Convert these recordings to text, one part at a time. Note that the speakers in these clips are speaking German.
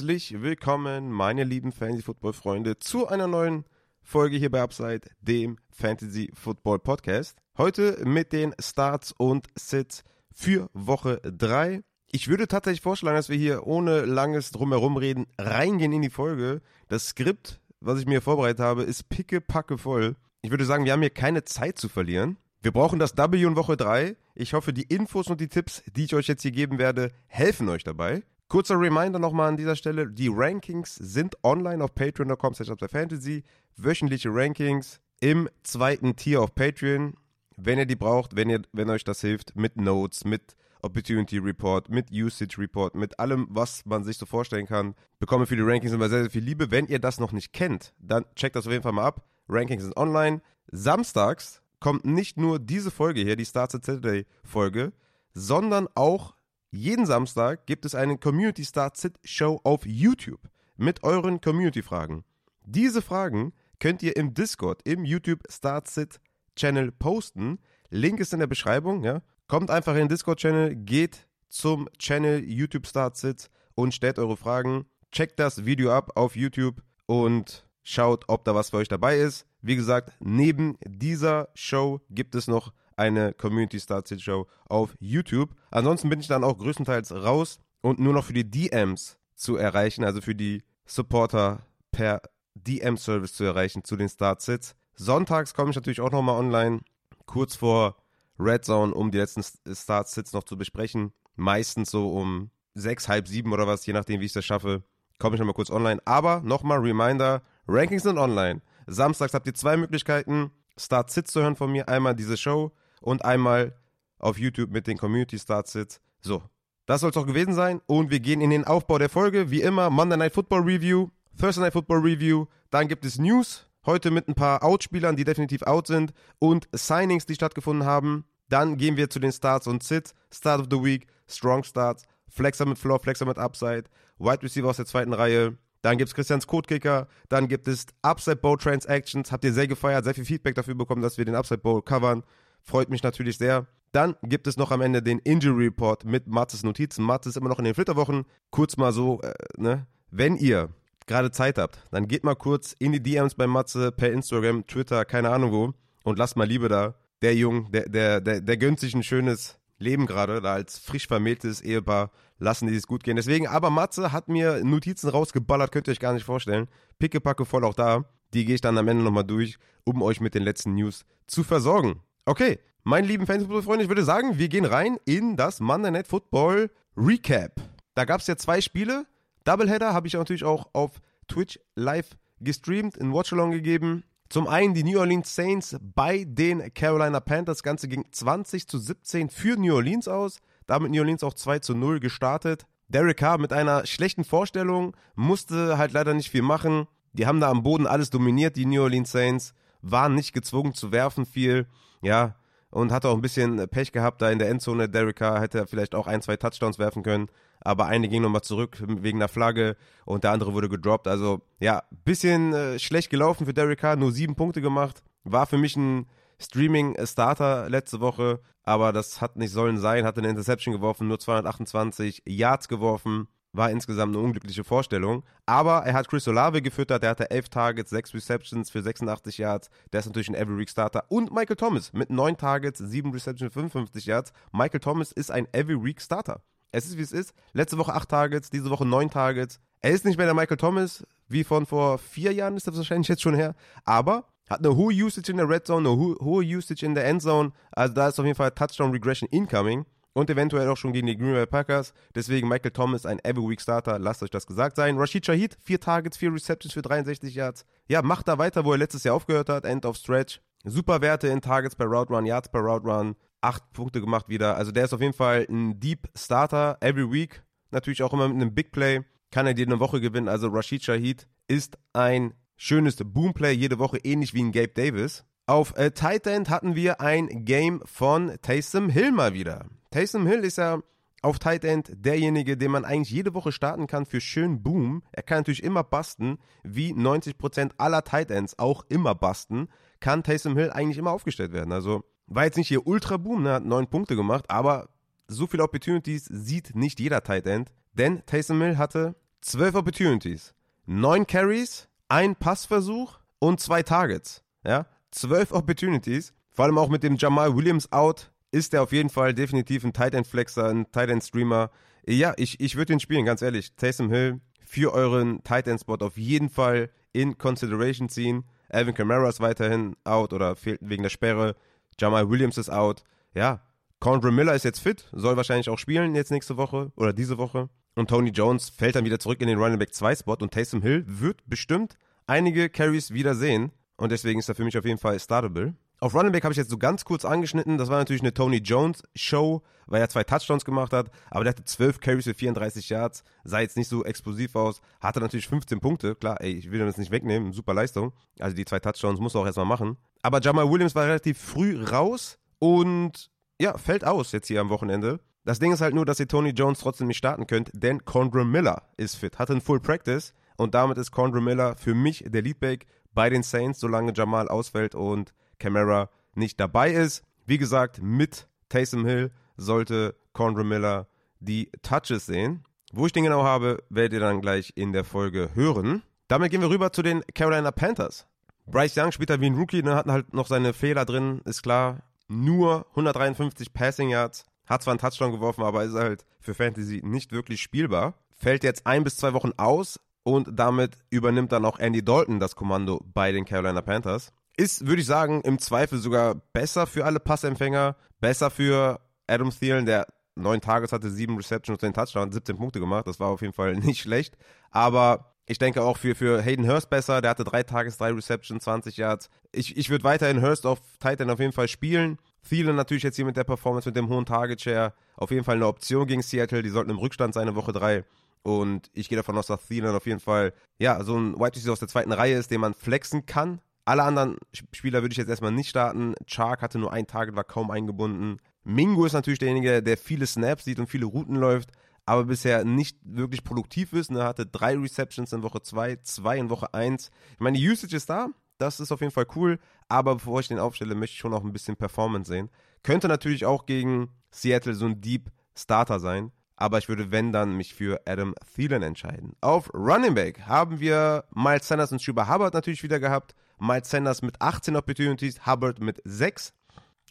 Herzlich willkommen, meine lieben Fantasy-Football-Freunde, zu einer neuen Folge hier bei Upside, dem Fantasy-Football-Podcast. Heute mit den Starts und Sits für Woche 3. Ich würde tatsächlich vorschlagen, dass wir hier ohne langes Drumherum reden reingehen in die Folge. Das Skript, was ich mir vorbereitet habe, ist picke-packe voll. Ich würde sagen, wir haben hier keine Zeit zu verlieren. Wir brauchen das W in Woche 3. Ich hoffe, die Infos und die Tipps, die ich euch jetzt hier geben werde, helfen euch dabei. Kurzer Reminder nochmal an dieser Stelle: Die Rankings sind online auf patreon.com fantasy. Wöchentliche Rankings im zweiten Tier auf Patreon. Wenn ihr die braucht, wenn, ihr, wenn euch das hilft, mit Notes, mit Opportunity Report, mit Usage Report, mit allem, was man sich so vorstellen kann, bekomme für die Rankings immer sehr, sehr viel Liebe. Wenn ihr das noch nicht kennt, dann checkt das auf jeden Fall mal ab. Rankings sind online. Samstags kommt nicht nur diese Folge hier, die Starts at Saturday Folge, sondern auch jeden Samstag gibt es eine Community Start Sit Show auf YouTube mit euren Community Fragen. Diese Fragen könnt ihr im Discord, im YouTube Start Sit Channel posten. Link ist in der Beschreibung, ja. Kommt einfach in den Discord Channel, geht zum Channel YouTube Start Sit und stellt eure Fragen. Checkt das Video ab auf YouTube und schaut, ob da was für euch dabei ist. Wie gesagt, neben dieser Show gibt es noch eine Community Start Sit Show auf YouTube. Ansonsten bin ich dann auch größtenteils raus und nur noch für die DMs zu erreichen, also für die Supporter per DM-Service zu erreichen zu den Start Sits. Sonntags komme ich natürlich auch nochmal online, kurz vor Red Zone, um die letzten Start Sits noch zu besprechen. Meistens so um sechs, halb sieben oder was, je nachdem, wie ich das schaffe, komme ich nochmal kurz online. Aber nochmal Reminder, Rankings sind online. Samstags habt ihr zwei Möglichkeiten, Start Sits zu hören von mir. Einmal diese Show und einmal auf YouTube mit den Community Start Sits. So, das soll es auch gewesen sein. Und wir gehen in den Aufbau der Folge. Wie immer, Monday Night Football Review, Thursday Night Football Review. Dann gibt es News. Heute mit ein paar Outspielern, die definitiv out sind. Und Signings, die stattgefunden haben. Dann gehen wir zu den Starts und Sits. Start of the Week, Strong Starts, Flexer mit Floor, Flexer mit Upside, Wide Receiver aus der zweiten Reihe. Dann gibt es Christians Codekicker, dann gibt es Upside Bowl Transactions. Habt ihr sehr gefeiert, sehr viel Feedback dafür bekommen, dass wir den Upside Bowl covern. Freut mich natürlich sehr. Dann gibt es noch am Ende den Injury Report mit Matzes Notizen. Matze ist immer noch in den Flitterwochen. Kurz mal so, äh, ne? Wenn ihr gerade Zeit habt, dann geht mal kurz in die DMs bei Matze per Instagram, Twitter, keine Ahnung wo und lasst mal Liebe da. Der Jung, der, der, der, der gönnt sich ein schönes Leben gerade, da als frisch vermähltes Ehepaar lassen die es gut gehen. Deswegen, aber Matze hat mir Notizen rausgeballert, könnt ihr euch gar nicht vorstellen. Pickepacke voll auch da. Die gehe ich dann am Ende nochmal durch, um euch mit den letzten News zu versorgen. Okay, meine lieben Fantasy-Freunde, ich würde sagen, wir gehen rein in das Monday Night Football Recap. Da gab es ja zwei Spiele. Doubleheader habe ich natürlich auch auf Twitch live gestreamt, in Watchalong gegeben. Zum einen die New Orleans Saints bei den Carolina Panthers. Das Ganze ging 20 zu 17 für New Orleans aus. Damit New Orleans auch 2 zu 0 gestartet. Derek Carr mit einer schlechten Vorstellung musste halt leider nicht viel machen. Die haben da am Boden alles dominiert, die New Orleans Saints. Waren nicht gezwungen zu werfen viel ja, und hatte auch ein bisschen Pech gehabt da in der Endzone. Derek Carr hätte vielleicht auch ein, zwei Touchdowns werfen können, aber eine ging nochmal zurück wegen der Flagge und der andere wurde gedroppt. Also ja, bisschen äh, schlecht gelaufen für Derek Carr, nur sieben Punkte gemacht. War für mich ein Streaming-Starter letzte Woche, aber das hat nicht sollen sein. Hatte eine Interception geworfen, nur 228 Yards geworfen war insgesamt eine unglückliche Vorstellung. Aber er hat Chris Olave gefüttert, der hatte 11 Targets, 6 Receptions für 86 Yards. Der ist natürlich ein Every Week Starter. Und Michael Thomas mit 9 Targets, 7 Receptions, 55 Yards. Michael Thomas ist ein Every Week Starter. Es ist wie es ist. Letzte Woche 8 Targets, diese Woche 9 Targets. Er ist nicht mehr der Michael Thomas, wie von vor 4 Jahren ist das wahrscheinlich jetzt schon her. Aber hat eine hohe Usage in der Red Zone, eine hohe Usage in der Endzone. Also da ist auf jeden Fall Touchdown Regression incoming und eventuell auch schon gegen die Green Bay Packers. Deswegen Michael Thomas ein Every Week Starter. Lasst euch das gesagt sein. Rashid Shahid, vier Targets, vier Receptions für 63 Yards. Ja, macht da weiter, wo er letztes Jahr aufgehört hat. End of Stretch. Super Werte in Targets per Route Run, Yards per Route Run. Acht Punkte gemacht wieder. Also der ist auf jeden Fall ein Deep Starter every week. Natürlich auch immer mit einem Big Play. Kann er dir eine Woche gewinnen. Also Rashid Shahid ist ein schönes Boomplay jede Woche, ähnlich wie ein Gabe Davis. Auf äh, Tight End hatten wir ein Game von Taysom Hill mal wieder. Taysom Hill ist ja auf Tight End derjenige, den man eigentlich jede Woche starten kann für schön Boom. Er kann natürlich immer basten, wie 90% aller Tight Ends auch immer basten, kann Taysom Hill eigentlich immer aufgestellt werden. Also war jetzt nicht hier Ultra Boom, ne, hat neun Punkte gemacht, aber so viele Opportunities sieht nicht jeder Tight End. denn Taysom Hill hatte 12 Opportunities, 9 Carries, ein Passversuch und zwei Targets. Ja, 12 Opportunities. Vor allem auch mit dem Jamal Williams out ist er auf jeden Fall definitiv ein Tight End Flexer, ein Tight End Streamer. Ja, ich, ich würde ihn spielen, ganz ehrlich. Taysom Hill für euren Tight End Spot auf jeden Fall in Consideration ziehen. Alvin Kamara ist weiterhin out oder fehlt wegen der Sperre. Jamal Williams ist out. Ja, Condra Miller ist jetzt fit, soll wahrscheinlich auch spielen jetzt nächste Woche oder diese Woche. Und Tony Jones fällt dann wieder zurück in den Running Back 2 Spot und Taysom Hill wird bestimmt einige Carries wieder sehen. Und deswegen ist er für mich auf jeden Fall startable. Auf Running Back habe ich jetzt so ganz kurz angeschnitten. Das war natürlich eine Tony Jones Show, weil er zwei Touchdowns gemacht hat. Aber der hatte 12 Carries für 34 Yards. Sah jetzt nicht so explosiv aus. Hatte natürlich 15 Punkte. Klar, ey, ich will das nicht wegnehmen. Super Leistung. Also die zwei Touchdowns muss er auch erstmal machen. Aber Jamal Williams war relativ früh raus und ja, fällt aus jetzt hier am Wochenende. Das Ding ist halt nur, dass ihr Tony Jones trotzdem nicht starten könnt, denn Condra Miller ist fit, hatte ein Full Practice und damit ist Condra Miller für mich der Leadback bei den Saints, solange Jamal ausfällt und Camara nicht dabei ist. Wie gesagt, mit Taysom Hill sollte Condra Miller die Touches sehen. Wo ich den genau habe, werdet ihr dann gleich in der Folge hören. Damit gehen wir rüber zu den Carolina Panthers. Bryce Young spielt da wie ein Rookie, ne, hat halt noch seine Fehler drin, ist klar nur 153 Passing Yards. Hat zwar einen Touchdown geworfen, aber ist halt für Fantasy nicht wirklich spielbar. Fällt jetzt ein bis zwei Wochen aus und damit übernimmt dann auch Andy Dalton das Kommando bei den Carolina Panthers. Ist, würde ich sagen, im Zweifel sogar besser für alle Passempfänger, besser für Adam Thielen, der neun Tages hatte, sieben Receptions und den Touchdown, 17 Punkte gemacht. Das war auf jeden Fall nicht schlecht. Aber ich denke auch für, für Hayden Hurst besser. Der hatte drei Tages, drei Receptions, 20 Yards. Ich, ich würde weiterhin Hurst auf Titan auf jeden Fall spielen. Thielen natürlich jetzt hier mit der Performance, mit dem hohen Target Share. Auf jeden Fall eine Option gegen Seattle. Die sollten im Rückstand sein in Woche 3. Und ich gehe davon aus, dass Thielen auf jeden Fall, ja, so ein White Receiver aus der zweiten Reihe ist, den man flexen kann. Alle anderen Spieler würde ich jetzt erstmal nicht starten. Chark hatte nur ein Target, war kaum eingebunden. Mingo ist natürlich derjenige, der viele Snaps sieht und viele Routen läuft aber bisher nicht wirklich produktiv ist. Er hatte drei Receptions in Woche 2, zwei in Woche 1. Ich meine, die Usage ist da, das ist auf jeden Fall cool, aber bevor ich den aufstelle, möchte ich schon auch ein bisschen Performance sehen. Könnte natürlich auch gegen Seattle so ein Deep Starter sein, aber ich würde, wenn dann, mich für Adam Thielen entscheiden. Auf Running Back haben wir Miles Sanders und Schuber Hubbard natürlich wieder gehabt. Miles Sanders mit 18 Opportunities, Hubbard mit 6.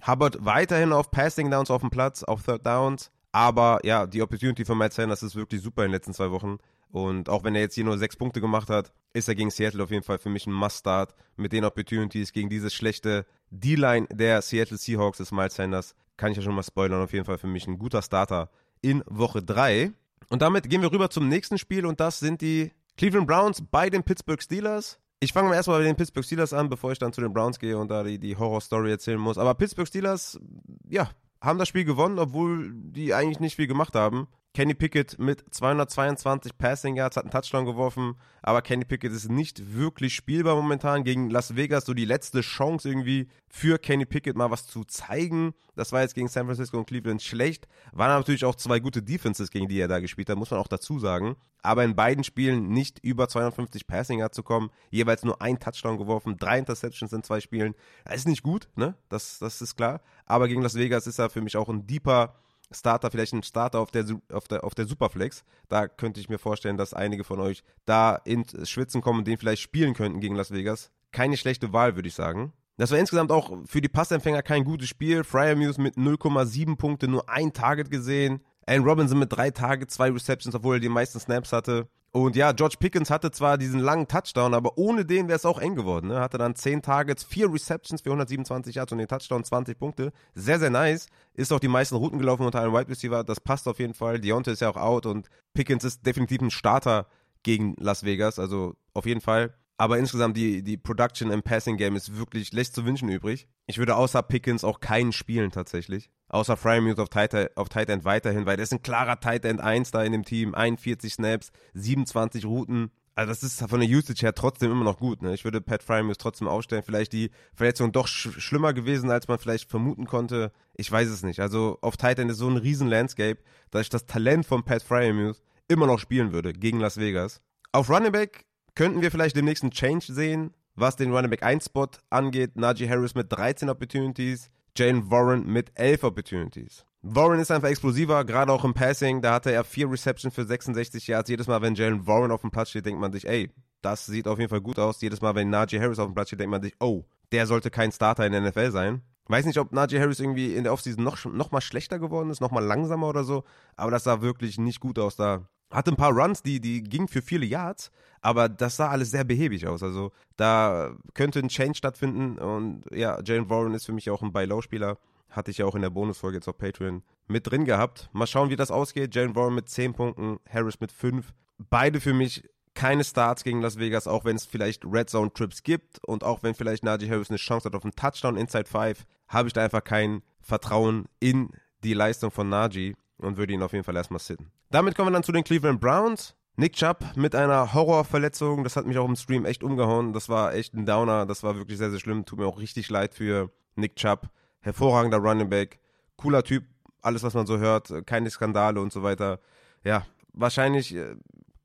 Hubbard weiterhin auf Passing Downs auf dem Platz, auf Third Downs. Aber ja, die Opportunity von Matt Sanders ist wirklich super in den letzten zwei Wochen. Und auch wenn er jetzt hier nur sechs Punkte gemacht hat, ist er gegen Seattle auf jeden Fall für mich ein Must-Start. Mit den Opportunities gegen diese schlechte D-Line der Seattle Seahawks ist Miles Sanders. Kann ich ja schon mal spoilern, auf jeden Fall für mich ein guter Starter in Woche 3. Und damit gehen wir rüber zum nächsten Spiel und das sind die Cleveland Browns bei den Pittsburgh Steelers. Ich fange mal erstmal bei den Pittsburgh Steelers an, bevor ich dann zu den Browns gehe und da die, die Horror-Story erzählen muss. Aber Pittsburgh Steelers, ja, haben das Spiel gewonnen, obwohl die eigentlich nicht viel gemacht haben. Kenny Pickett mit 222 Passing Yards hat einen Touchdown geworfen, aber Kenny Pickett ist nicht wirklich spielbar momentan gegen Las Vegas. So die letzte Chance irgendwie für Kenny Pickett mal was zu zeigen. Das war jetzt gegen San Francisco und Cleveland schlecht. Waren natürlich auch zwei gute Defenses, gegen die er da gespielt hat, muss man auch dazu sagen. Aber in beiden Spielen nicht über 250 Passing Yards zu kommen, jeweils nur ein Touchdown geworfen, drei Interceptions in zwei Spielen. Das ist nicht gut, ne? Das, das ist klar. Aber gegen Las Vegas ist er für mich auch ein deeper Starter, vielleicht ein Starter auf der, auf der, auf der Superflex. Da könnte ich mir vorstellen, dass einige von euch da ins Schwitzen kommen und den vielleicht spielen könnten gegen Las Vegas. Keine schlechte Wahl, würde ich sagen. Das war insgesamt auch für die Passempfänger kein gutes Spiel. Fryer Muse mit 0,7 Punkte, nur ein Target gesehen. Allen Robinson mit drei Targets, zwei Receptions, obwohl er die meisten Snaps hatte. Und ja, George Pickens hatte zwar diesen langen Touchdown, aber ohne den wäre es auch eng geworden. Ne? Hatte dann 10 Targets, 4 Receptions für 127 Yards und den Touchdown 20 Punkte. Sehr, sehr nice. Ist auch die meisten Routen gelaufen unter einem Wide Receiver. Das passt auf jeden Fall. Deontay ist ja auch out und Pickens ist definitiv ein Starter gegen Las Vegas. Also auf jeden Fall. Aber insgesamt die, die Production im Passing Game ist wirklich, lässt zu wünschen übrig. Ich würde außer Pickens auch keinen spielen tatsächlich. Außer Fryermuth auf Tight, auf Tight End weiterhin, weil der ist ein klarer Tight End 1 da in dem Team. 41 Snaps, 27 Routen. Also das ist von der Usage her trotzdem immer noch gut. Ne? Ich würde Pat Fryermuth trotzdem aufstellen. Vielleicht die Verletzung doch sch schlimmer gewesen, als man vielleicht vermuten konnte. Ich weiß es nicht. Also auf Tight End ist so ein riesen Landscape, dass ich das Talent von Pat Fryermuth immer noch spielen würde gegen Las Vegas. Auf Running Back könnten wir vielleicht den nächsten Change sehen, was den Running Back 1 Spot angeht. Najee Harris mit 13 Opportunities, Jane Warren mit 11 Opportunities. Warren ist einfach explosiver, gerade auch im Passing. Da hatte er vier Receptions für 66 Yards. Jedes Mal, wenn Jalen Warren auf dem Platz steht, denkt man sich, ey, das sieht auf jeden Fall gut aus. Jedes Mal, wenn Najee Harris auf dem Platz steht, denkt man sich, oh, der sollte kein Starter in der NFL sein. Weiß nicht, ob Najee Harris irgendwie in der Offseason noch, noch mal schlechter geworden ist, noch mal langsamer oder so, aber das sah wirklich nicht gut aus da. Hatte ein paar Runs, die, die gingen für viele Yards, aber das sah alles sehr behäbig aus. Also da könnte ein Change stattfinden und ja, Jalen Warren ist für mich auch ein Buy-Low-Spieler. Hatte ich ja auch in der Bonusfolge jetzt auf Patreon mit drin gehabt. Mal schauen, wie das ausgeht. Jalen Warren mit 10 Punkten, Harris mit 5. Beide für mich keine Starts gegen Las Vegas, auch wenn es vielleicht Red Zone Trips gibt und auch wenn vielleicht Najee Harris eine Chance hat auf einen Touchdown Inside 5, habe ich da einfach kein Vertrauen in die Leistung von Najee und würde ihn auf jeden Fall erstmal sitten. Damit kommen wir dann zu den Cleveland Browns. Nick Chubb mit einer Horrorverletzung, das hat mich auch im Stream echt umgehauen. Das war echt ein Downer, das war wirklich sehr, sehr schlimm. Tut mir auch richtig leid für Nick Chubb. Hervorragender Running Back, cooler Typ, alles, was man so hört, keine Skandale und so weiter. Ja, wahrscheinlich äh,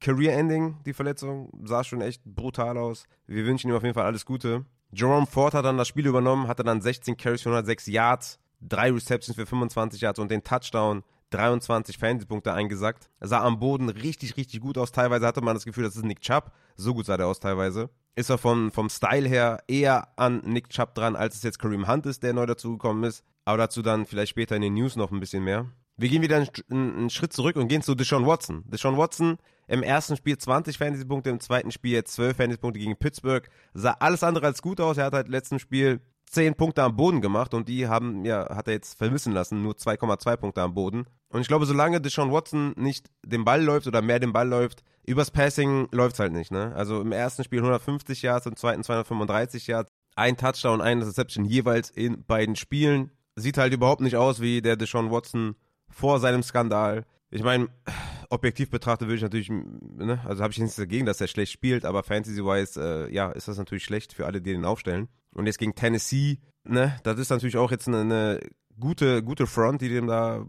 Career-Ending, die Verletzung, sah schon echt brutal aus. Wir wünschen ihm auf jeden Fall alles Gute. Jerome Ford hat dann das Spiel übernommen, hatte dann 16 Carries für 106 Yards, drei Receptions für 25 Yards und den Touchdown. 23 Fantasy-Punkte eingesackt. Sah am Boden richtig, richtig gut aus. Teilweise hatte man das Gefühl, das ist Nick Chubb. So gut sah der aus teilweise. Ist er vom, vom Style her eher an Nick Chubb dran, als es jetzt Kareem Hunt ist, der neu dazugekommen ist. Aber dazu dann vielleicht später in den News noch ein bisschen mehr. Wir gehen wieder einen, einen Schritt zurück und gehen zu Deshaun Watson. Deshaun Watson im ersten Spiel 20 Fantasy-Punkte, im zweiten Spiel jetzt 12 Fantasy-Punkte gegen Pittsburgh. Sah alles andere als gut aus. Er hat halt letzten Spiel 10 Punkte am Boden gemacht und die haben, ja, hat er jetzt vermissen lassen, nur 2,2 Punkte am Boden. Und ich glaube, solange Deshaun Watson nicht den Ball läuft oder mehr den Ball läuft, übers Passing läuft es halt nicht, ne? Also im ersten Spiel 150 Yards, im zweiten 235 Yards, ein Touchdown, ein Reception jeweils in beiden Spielen. Sieht halt überhaupt nicht aus wie der Deshaun Watson vor seinem Skandal. Ich meine, objektiv betrachtet würde ich natürlich, ne, also habe ich nichts dagegen, dass er schlecht spielt, aber Fantasy-wise, äh, ja, ist das natürlich schlecht für alle, die den aufstellen. Und jetzt gegen Tennessee, ne, das ist natürlich auch jetzt eine, eine gute, gute Front, die dem da,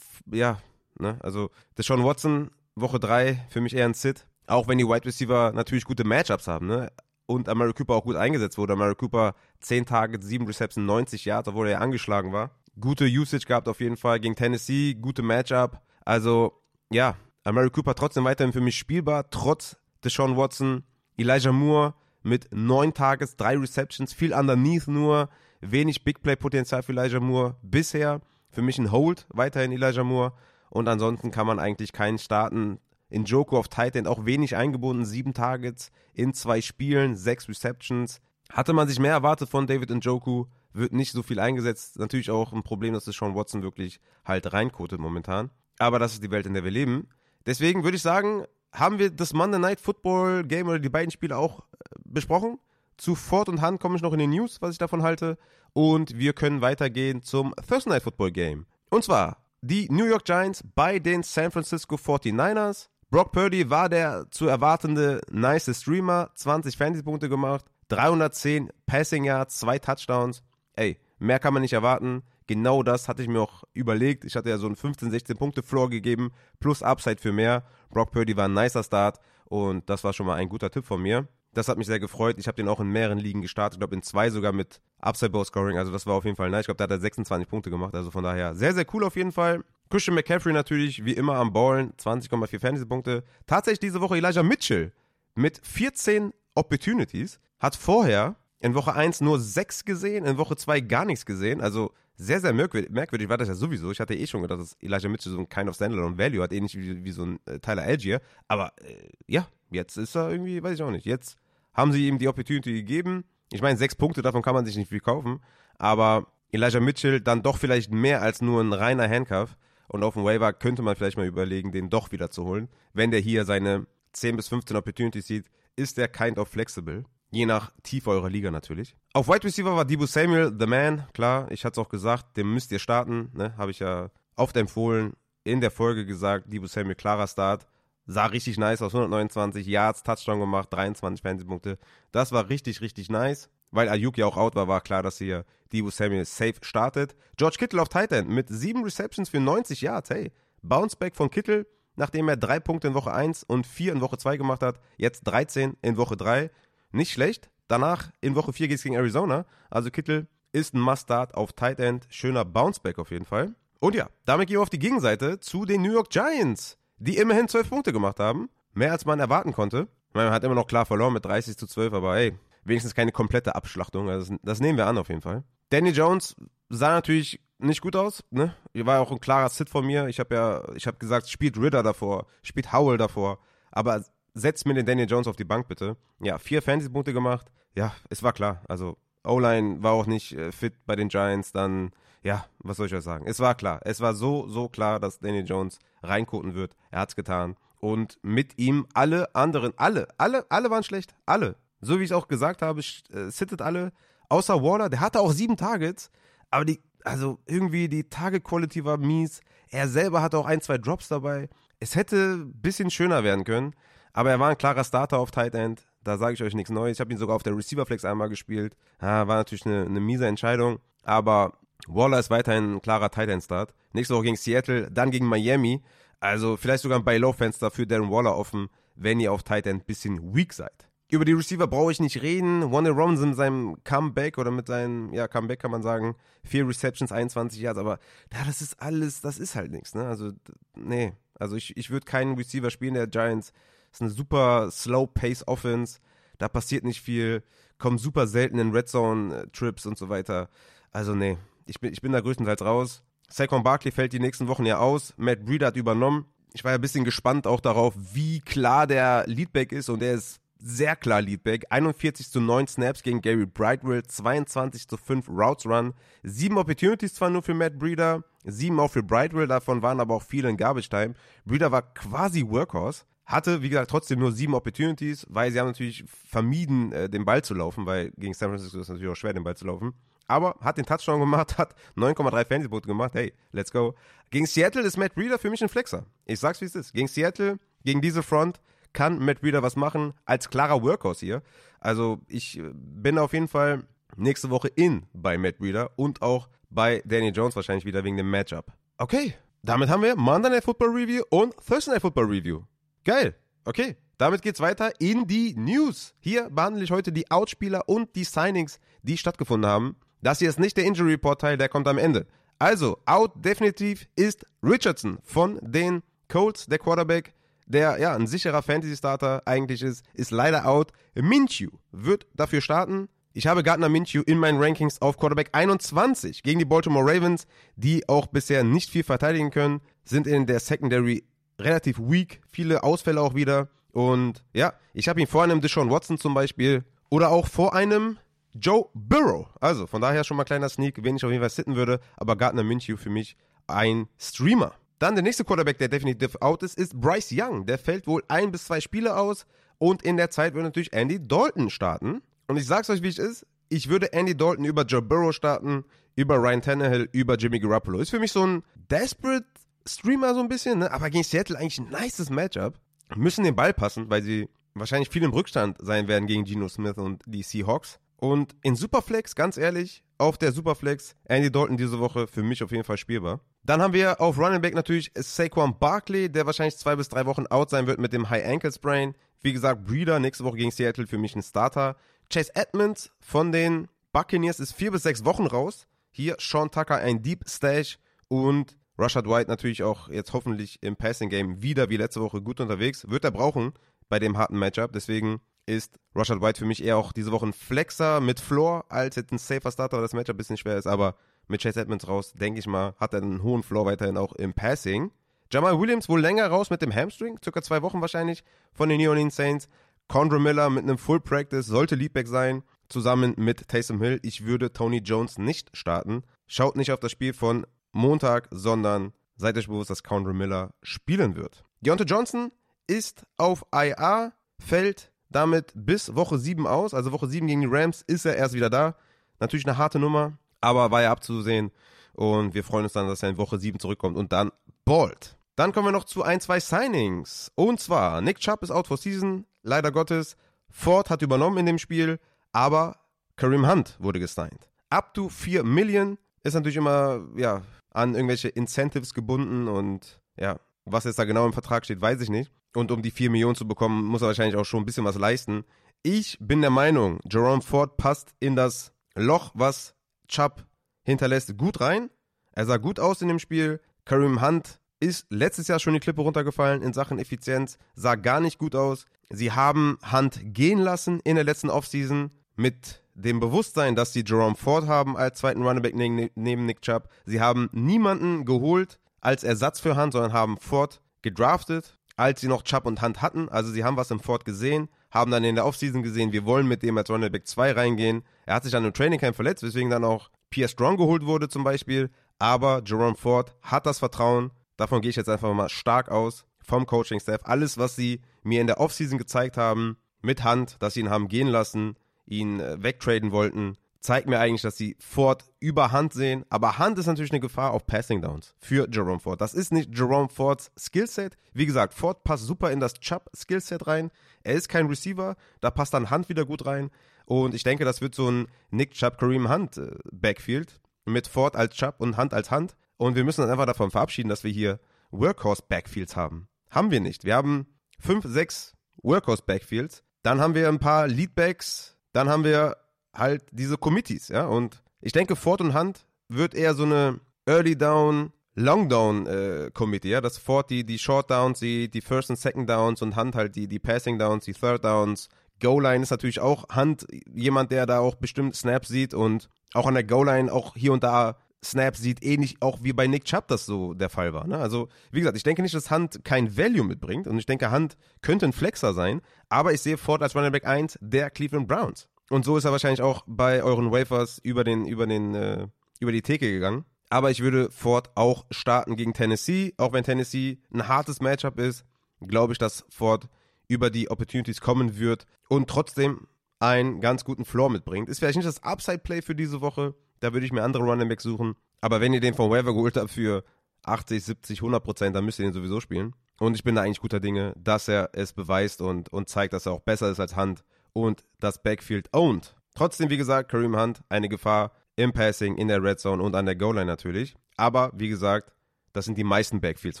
ja, ne, also Deshaun Watson, Woche 3, für mich eher ein Sit. Auch wenn die Wide Receiver natürlich gute Matchups haben, ne, und Amari Cooper auch gut eingesetzt wurde. Amari Cooper 10 Targets, 7 Receptions, 90 Yards, obwohl er ja angeschlagen war. Gute Usage gehabt auf jeden Fall gegen Tennessee, gute Matchup. Also, ja, Amari Cooper trotzdem weiterhin für mich spielbar, trotz Deshaun Watson, Elijah Moore mit neun Tages, drei Receptions, viel underneath nur, wenig Big Play Potenzial für Elijah Moore bisher. Für mich ein Hold weiterhin Elijah Moore und ansonsten kann man eigentlich keinen starten. In Joko auf Tight End auch wenig eingebunden, sieben Targets in zwei Spielen, sechs Receptions. Hatte man sich mehr erwartet von David Njoku, wird nicht so viel eingesetzt. Natürlich auch ein Problem, dass es Sean Watson wirklich halt reinkotet momentan. Aber das ist die Welt, in der wir leben. Deswegen würde ich sagen, haben wir das Monday Night Football Game oder die beiden Spiele auch äh, besprochen. Zu Ford und Hand komme ich noch in den News, was ich davon halte. Und wir können weitergehen zum Thursday Night Football Game. Und zwar die New York Giants bei den San Francisco 49ers. Brock Purdy war der zu erwartende nice Streamer, 20 Fantasy-Punkte gemacht, 310 Passing Yards, zwei Touchdowns. Ey, mehr kann man nicht erwarten. Genau das hatte ich mir auch überlegt. Ich hatte ja so einen 15, 16 Punkte Floor gegeben, plus Upside für mehr. Brock Purdy war ein nicer Start und das war schon mal ein guter Tipp von mir. Das hat mich sehr gefreut. Ich habe den auch in mehreren Ligen gestartet. Ich glaube, in zwei sogar mit Upside Bow Scoring. Also, das war auf jeden Fall nice. Ich glaube, da hat er 26 Punkte gemacht. Also, von daher sehr, sehr cool auf jeden Fall. Christian McCaffrey natürlich, wie immer am Ballen. 20,4 Fantasy-Punkte. Tatsächlich diese Woche Elijah Mitchell mit 14 Opportunities. Hat vorher in Woche 1 nur 6 gesehen, in Woche 2 gar nichts gesehen. Also, sehr, sehr merkwürdig, war das ja sowieso. Ich hatte eh schon gedacht, dass Elijah Mitchell so ein Kind of Standalone Value hat, ähnlich wie, wie so ein äh, Tyler Algier. Aber äh, ja, jetzt ist er irgendwie, weiß ich auch nicht. Jetzt haben sie ihm die Opportunity gegeben. Ich meine, sechs Punkte, davon kann man sich nicht viel kaufen. Aber Elijah Mitchell dann doch vielleicht mehr als nur ein reiner Handcuff. Und auf dem Waiver könnte man vielleicht mal überlegen, den doch wieder zu holen. Wenn der hier seine 10 bis 15 Opportunities sieht, ist der kind of flexible. Je nach Tiefe eurer Liga natürlich. Auf Wide Receiver war Debo Samuel, the man. Klar, ich hatte es auch gesagt, dem müsst ihr starten. Ne? Habe ich ja oft empfohlen. In der Folge gesagt, Debo Samuel, klarer Start. Sah richtig nice aus. 129 Yards, Touchdown gemacht, 23 Fantasy-Punkte. Das war richtig, richtig nice. Weil Ayuk ja auch out war, war klar, dass hier Debo Samuel safe startet. George Kittle auf Tight End mit sieben Receptions für 90 Yards. Hey, Bounceback von Kittle, nachdem er drei Punkte in Woche 1 und vier in Woche 2 gemacht hat. Jetzt 13 in Woche 3. Nicht schlecht. Danach in Woche 4 geht es gegen Arizona. Also Kittel ist ein Must-Start auf Tight End. Schöner Bounceback auf jeden Fall. Und ja, damit gehen wir auf die Gegenseite zu den New York Giants, die immerhin 12 Punkte gemacht haben. Mehr als man erwarten konnte. Man hat immer noch klar verloren mit 30 zu 12, aber hey, wenigstens keine komplette Abschlachtung. Also das, das nehmen wir an auf jeden Fall. Danny Jones sah natürlich nicht gut aus, ne? War auch ein klarer Sit von mir. Ich habe ja, ich habe gesagt, spielt Ritter davor, spielt Howell davor, aber setzt mir den Daniel Jones auf die Bank bitte. Ja, vier Fantasy-Punkte gemacht. Ja, es war klar. Also O-Line war auch nicht äh, fit bei den Giants. Dann, ja, was soll ich euch sagen? Es war klar. Es war so, so klar, dass Daniel Jones reinkoten wird. Er hat's getan. Und mit ihm alle anderen, alle, alle, alle waren schlecht. Alle. So wie ich auch gesagt habe, äh, sittet alle. Außer Waller, der hatte auch sieben Targets. Aber die, also irgendwie die Target-Quality war mies. Er selber hatte auch ein, zwei Drops dabei. Es hätte ein bisschen schöner werden können. Aber er war ein klarer Starter auf Tight End. Da sage ich euch nichts Neues. Ich habe ihn sogar auf der Receiver Flex einmal gespielt. Ja, war natürlich eine, eine miese Entscheidung. Aber Waller ist weiterhin ein klarer Tight End Start. Nächste Woche gegen Seattle, dann gegen Miami. Also vielleicht sogar ein Buy-Low-Fenster für Darren Waller offen, wenn ihr auf Tight End ein bisschen weak seid. Über die Receiver brauche ich nicht reden. Wonder Robinson mit seinem Comeback oder mit seinem, ja, Comeback kann man sagen. Vier Receptions, 21 Yards, aber ja, das ist alles, das ist halt nichts, ne? Also, nee. Also ich, ich würde keinen Receiver spielen der Giants. Ist eine super Slow-Pace-Offense. Da passiert nicht viel. Kommen super selten in Red Zone-Trips und so weiter. Also, nee. Ich bin, ich bin da größtenteils raus. Saquon Barkley fällt die nächsten Wochen ja aus. Matt Breeder hat übernommen. Ich war ja ein bisschen gespannt auch darauf, wie klar der Leadback ist und der ist sehr klar Leadback. 41 zu 9 Snaps gegen Gary Brightwell, 22 zu 5 Routes Run, 7 Opportunities zwar nur für Matt Breeder, 7 auch für Brightwell, davon waren aber auch viele in Garbage Time. Breeder war quasi Workhorse. Hatte, wie gesagt, trotzdem nur sieben Opportunities, weil sie haben natürlich vermieden, äh, den Ball zu laufen, weil gegen San Francisco ist es natürlich auch schwer, den Ball zu laufen. Aber hat den Touchdown gemacht, hat 9,3 Fantasy-Punkte gemacht. Hey, let's go. Gegen Seattle ist Matt Breeder für mich ein Flexer. Ich sag's, wie es ist. Gegen Seattle, gegen diese Front, kann Matt Breeder was machen als klarer Workhorse hier. Also ich äh, bin auf jeden Fall nächste Woche in bei Matt Breeder und auch bei Daniel Jones wahrscheinlich wieder wegen dem Matchup. Okay, damit haben wir Monday Night Football Review und Thursday Night Football Review. Geil. Okay, damit geht's weiter in die News. Hier behandle ich heute die Outspieler und die Signings, die stattgefunden haben. Das hier ist nicht der Injury Report Teil, der kommt am Ende. Also, out definitiv ist Richardson von den Colts, der Quarterback der ja ein sicherer Fantasy-Starter eigentlich ist, ist leider out. Minshew wird dafür starten. Ich habe Gardner Minshew in meinen Rankings auf Quarterback 21 gegen die Baltimore Ravens, die auch bisher nicht viel verteidigen können, sind in der Secondary relativ weak, viele Ausfälle auch wieder. Und ja, ich habe ihn vor einem Deshaun Watson zum Beispiel oder auch vor einem Joe Burrow. Also von daher schon mal kleiner Sneak, wen ich auf jeden Fall sitten würde. Aber Gardner Minshew für mich ein Streamer. Dann der nächste Quarterback, der definitiv out ist, ist Bryce Young. Der fällt wohl ein bis zwei Spiele aus und in der Zeit wird natürlich Andy Dalton starten. Und ich sag's euch, wie es ist. Ich würde Andy Dalton über Joe Burrow starten, über Ryan Tannehill, über Jimmy Garoppolo. Ist für mich so ein desperate Streamer so ein bisschen, ne? aber gegen Seattle eigentlich ein nices Matchup. Müssen den Ball passen, weil sie wahrscheinlich viel im Rückstand sein werden gegen Geno Smith und die Seahawks. Und in Superflex, ganz ehrlich, auf der Superflex, Andy Dalton diese Woche für mich auf jeden Fall spielbar. Dann haben wir auf Running Back natürlich Saquon Barkley, der wahrscheinlich zwei bis drei Wochen out sein wird mit dem High Ankle Sprain. Wie gesagt, Breeder nächste Woche gegen Seattle für mich ein Starter. Chase Edmonds von den Buccaneers ist vier bis sechs Wochen raus. Hier Sean Tucker ein Deep Stash und Rashad White natürlich auch jetzt hoffentlich im Passing Game wieder wie letzte Woche gut unterwegs. Wird er brauchen bei dem harten Matchup. Deswegen ist Rashad White für mich eher auch diese Woche ein Flexer mit Floor als jetzt ein safer Starter, weil das Matchup ein bisschen schwer ist. Aber mit Chase Edmonds raus, denke ich mal, hat er einen hohen Floor weiterhin auch im Passing. Jamal Williams wohl länger raus mit dem Hamstring, circa zwei Wochen wahrscheinlich von den New Orleans Saints. Condra Miller mit einem Full Practice sollte Leadback sein, zusammen mit Taysom Hill. Ich würde Tony Jones nicht starten. Schaut nicht auf das Spiel von Montag, sondern seid euch bewusst, dass Condra Miller spielen wird. Deontay Johnson ist auf IA, fällt damit bis Woche 7 aus. Also Woche 7 gegen die Rams ist er erst wieder da. Natürlich eine harte Nummer aber war ja abzusehen. Und wir freuen uns dann, dass er in Woche 7 zurückkommt und dann bald. Dann kommen wir noch zu ein, zwei Signings. Und zwar, Nick Chubb ist out for season, leider Gottes. Ford hat übernommen in dem Spiel, aber Kareem Hunt wurde gesigned. Up to 4 Millionen ist natürlich immer, ja, an irgendwelche Incentives gebunden und ja, was jetzt da genau im Vertrag steht, weiß ich nicht. Und um die 4 Millionen zu bekommen, muss er wahrscheinlich auch schon ein bisschen was leisten. Ich bin der Meinung, Jerome Ford passt in das Loch, was Chubb hinterlässt, gut rein. Er sah gut aus in dem Spiel. Kareem Hunt ist letztes Jahr schon die Klippe runtergefallen in Sachen Effizienz, sah gar nicht gut aus. Sie haben Hunt gehen lassen in der letzten Offseason mit dem Bewusstsein, dass sie Jerome Ford haben als zweiten Runnerback neben Nick Chubb. Sie haben niemanden geholt als Ersatz für Hunt, sondern haben Ford gedraftet, als sie noch Chubb und Hunt hatten. Also sie haben was im Ford gesehen, haben dann in der Offseason gesehen, wir wollen mit dem als Runnerback 2 reingehen. Er hat sich dann im Training Camp verletzt, weswegen dann auch Pierre Strong geholt wurde zum Beispiel. Aber Jerome Ford hat das Vertrauen, davon gehe ich jetzt einfach mal stark aus, vom Coaching-Staff. Alles, was sie mir in der Offseason gezeigt haben, mit Hand, dass sie ihn haben gehen lassen, ihn äh, wegtraden wollten, zeigt mir eigentlich, dass sie Ford über Hand sehen. Aber Hand ist natürlich eine Gefahr auf Passing Downs für Jerome Ford. Das ist nicht Jerome Fords Skillset. Wie gesagt, Ford passt super in das Chubb Skillset rein. Er ist kein Receiver, da passt dann Hand wieder gut rein. Und ich denke, das wird so ein Nick Chubb Kareem Hunt äh, Backfield mit Ford als Chubb und Hand als Hand. Und wir müssen uns einfach davon verabschieden, dass wir hier Workhorse Backfields haben. Haben wir nicht. Wir haben fünf, sechs Workhorse Backfields. Dann haben wir ein paar Leadbacks. Dann haben wir halt diese Committees, ja. Und ich denke, Ford und Hunt wird eher so eine Early Down, Long Down äh, Committee, ja. Dass Ford die, die Short Downs, die, die First und Second Downs und Hunt halt die, die Passing Downs, die Third Downs. Goal-Line ist natürlich auch Hunt, jemand, der da auch bestimmt Snaps sieht und auch an der Goal-Line auch hier und da Snaps sieht, ähnlich auch wie bei Nick Chubb das so der Fall war. Ne? Also, wie gesagt, ich denke nicht, dass Hunt kein Value mitbringt und ich denke, Hunt könnte ein Flexer sein, aber ich sehe Ford als Running Back 1 der Cleveland Browns. Und so ist er wahrscheinlich auch bei euren Wafers über den, über den, äh, über die Theke gegangen. Aber ich würde Ford auch starten gegen Tennessee, auch wenn Tennessee ein hartes Matchup ist, glaube ich, dass Ford über die Opportunities kommen wird und trotzdem einen ganz guten Floor mitbringt. Ist vielleicht nicht das Upside-Play für diese Woche, da würde ich mir andere Running Backs suchen. Aber wenn ihr den von Waiver geholt habt für 80, 70, 100 Prozent, dann müsst ihr den sowieso spielen. Und ich bin da eigentlich guter Dinge, dass er es beweist und, und zeigt, dass er auch besser ist als Hunt und das Backfield owned. Trotzdem, wie gesagt, Kareem Hunt eine Gefahr im Passing, in der Red Zone und an der Goal Line natürlich. Aber wie gesagt, das sind die meisten Backfields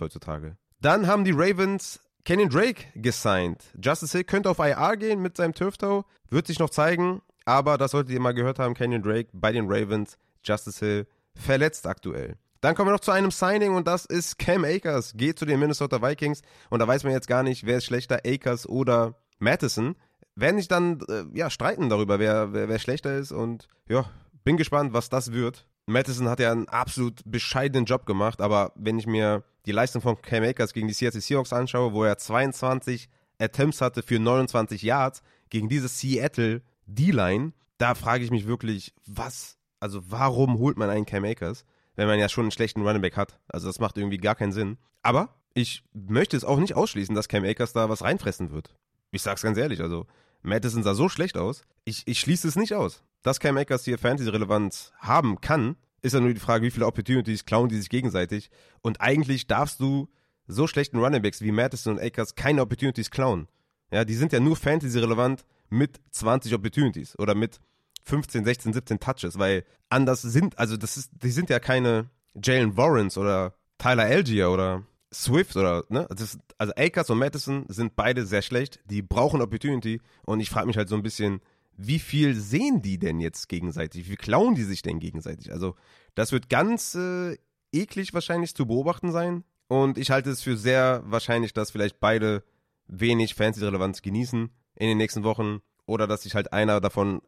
heutzutage. Dann haben die Ravens Kenyon Drake gesigned. Justice Hill könnte auf IR gehen mit seinem Turftoe, wird sich noch zeigen. Aber das solltet ihr mal gehört haben, Kenyon Drake bei den Ravens, Justice Hill verletzt aktuell. Dann kommen wir noch zu einem Signing und das ist Cam Akers, geht zu den Minnesota Vikings und da weiß man jetzt gar nicht, wer ist schlechter, Akers oder Madison werden sich dann äh, ja, streiten darüber, wer, wer, wer schlechter ist. Und ja, bin gespannt, was das wird. Madison hat ja einen absolut bescheidenen Job gemacht, aber wenn ich mir die Leistung von Cam Akers gegen die Seattle Seahawks anschaue, wo er 22 Attempts hatte für 29 Yards gegen diese Seattle D-Line, da frage ich mich wirklich, was, also warum holt man einen Cam Akers, wenn man ja schon einen schlechten Running Back hat? Also das macht irgendwie gar keinen Sinn. Aber ich möchte es auch nicht ausschließen, dass Cam Akers da was reinfressen wird. Ich sag's ganz ehrlich, also Madison sah so schlecht aus, ich, ich schließe es nicht aus. Dass Cam Akers hier Fantasy-Relevanz haben kann, ist ja nur die Frage, wie viele Opportunities klauen die sich gegenseitig. Und eigentlich darfst du so schlechten Runningbacks wie Madison und Akers keine Opportunities klauen. Ja, die sind ja nur Fantasy-relevant mit 20 Opportunities oder mit 15, 16, 17 Touches, weil anders sind, also das ist, die sind ja keine Jalen Warrens oder Tyler Algier oder Swift oder, ne? Das, also Akers und Madison sind beide sehr schlecht. Die brauchen Opportunity. Und ich frage mich halt so ein bisschen, wie viel sehen die denn jetzt gegenseitig? Wie klauen die sich denn gegenseitig? Also, das wird ganz äh, eklig wahrscheinlich zu beobachten sein. Und ich halte es für sehr wahrscheinlich, dass vielleicht beide wenig Fancy-Relevanz genießen in den nächsten Wochen. Oder dass sich halt einer davon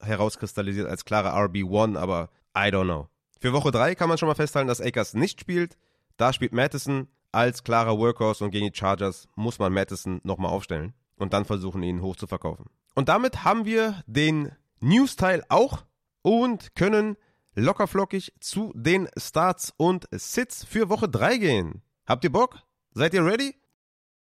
herauskristallisiert als klarer RB1, aber I don't know. Für Woche 3 kann man schon mal festhalten, dass Akers nicht spielt. Da spielt Madison als klarer Workhorse und gegen die Chargers muss man Madison nochmal aufstellen und dann versuchen, ihn hoch zu verkaufen. Und damit haben wir den News-Teil auch und können lockerflockig zu den Starts und Sits für Woche 3 gehen. Habt ihr Bock? Seid ihr ready?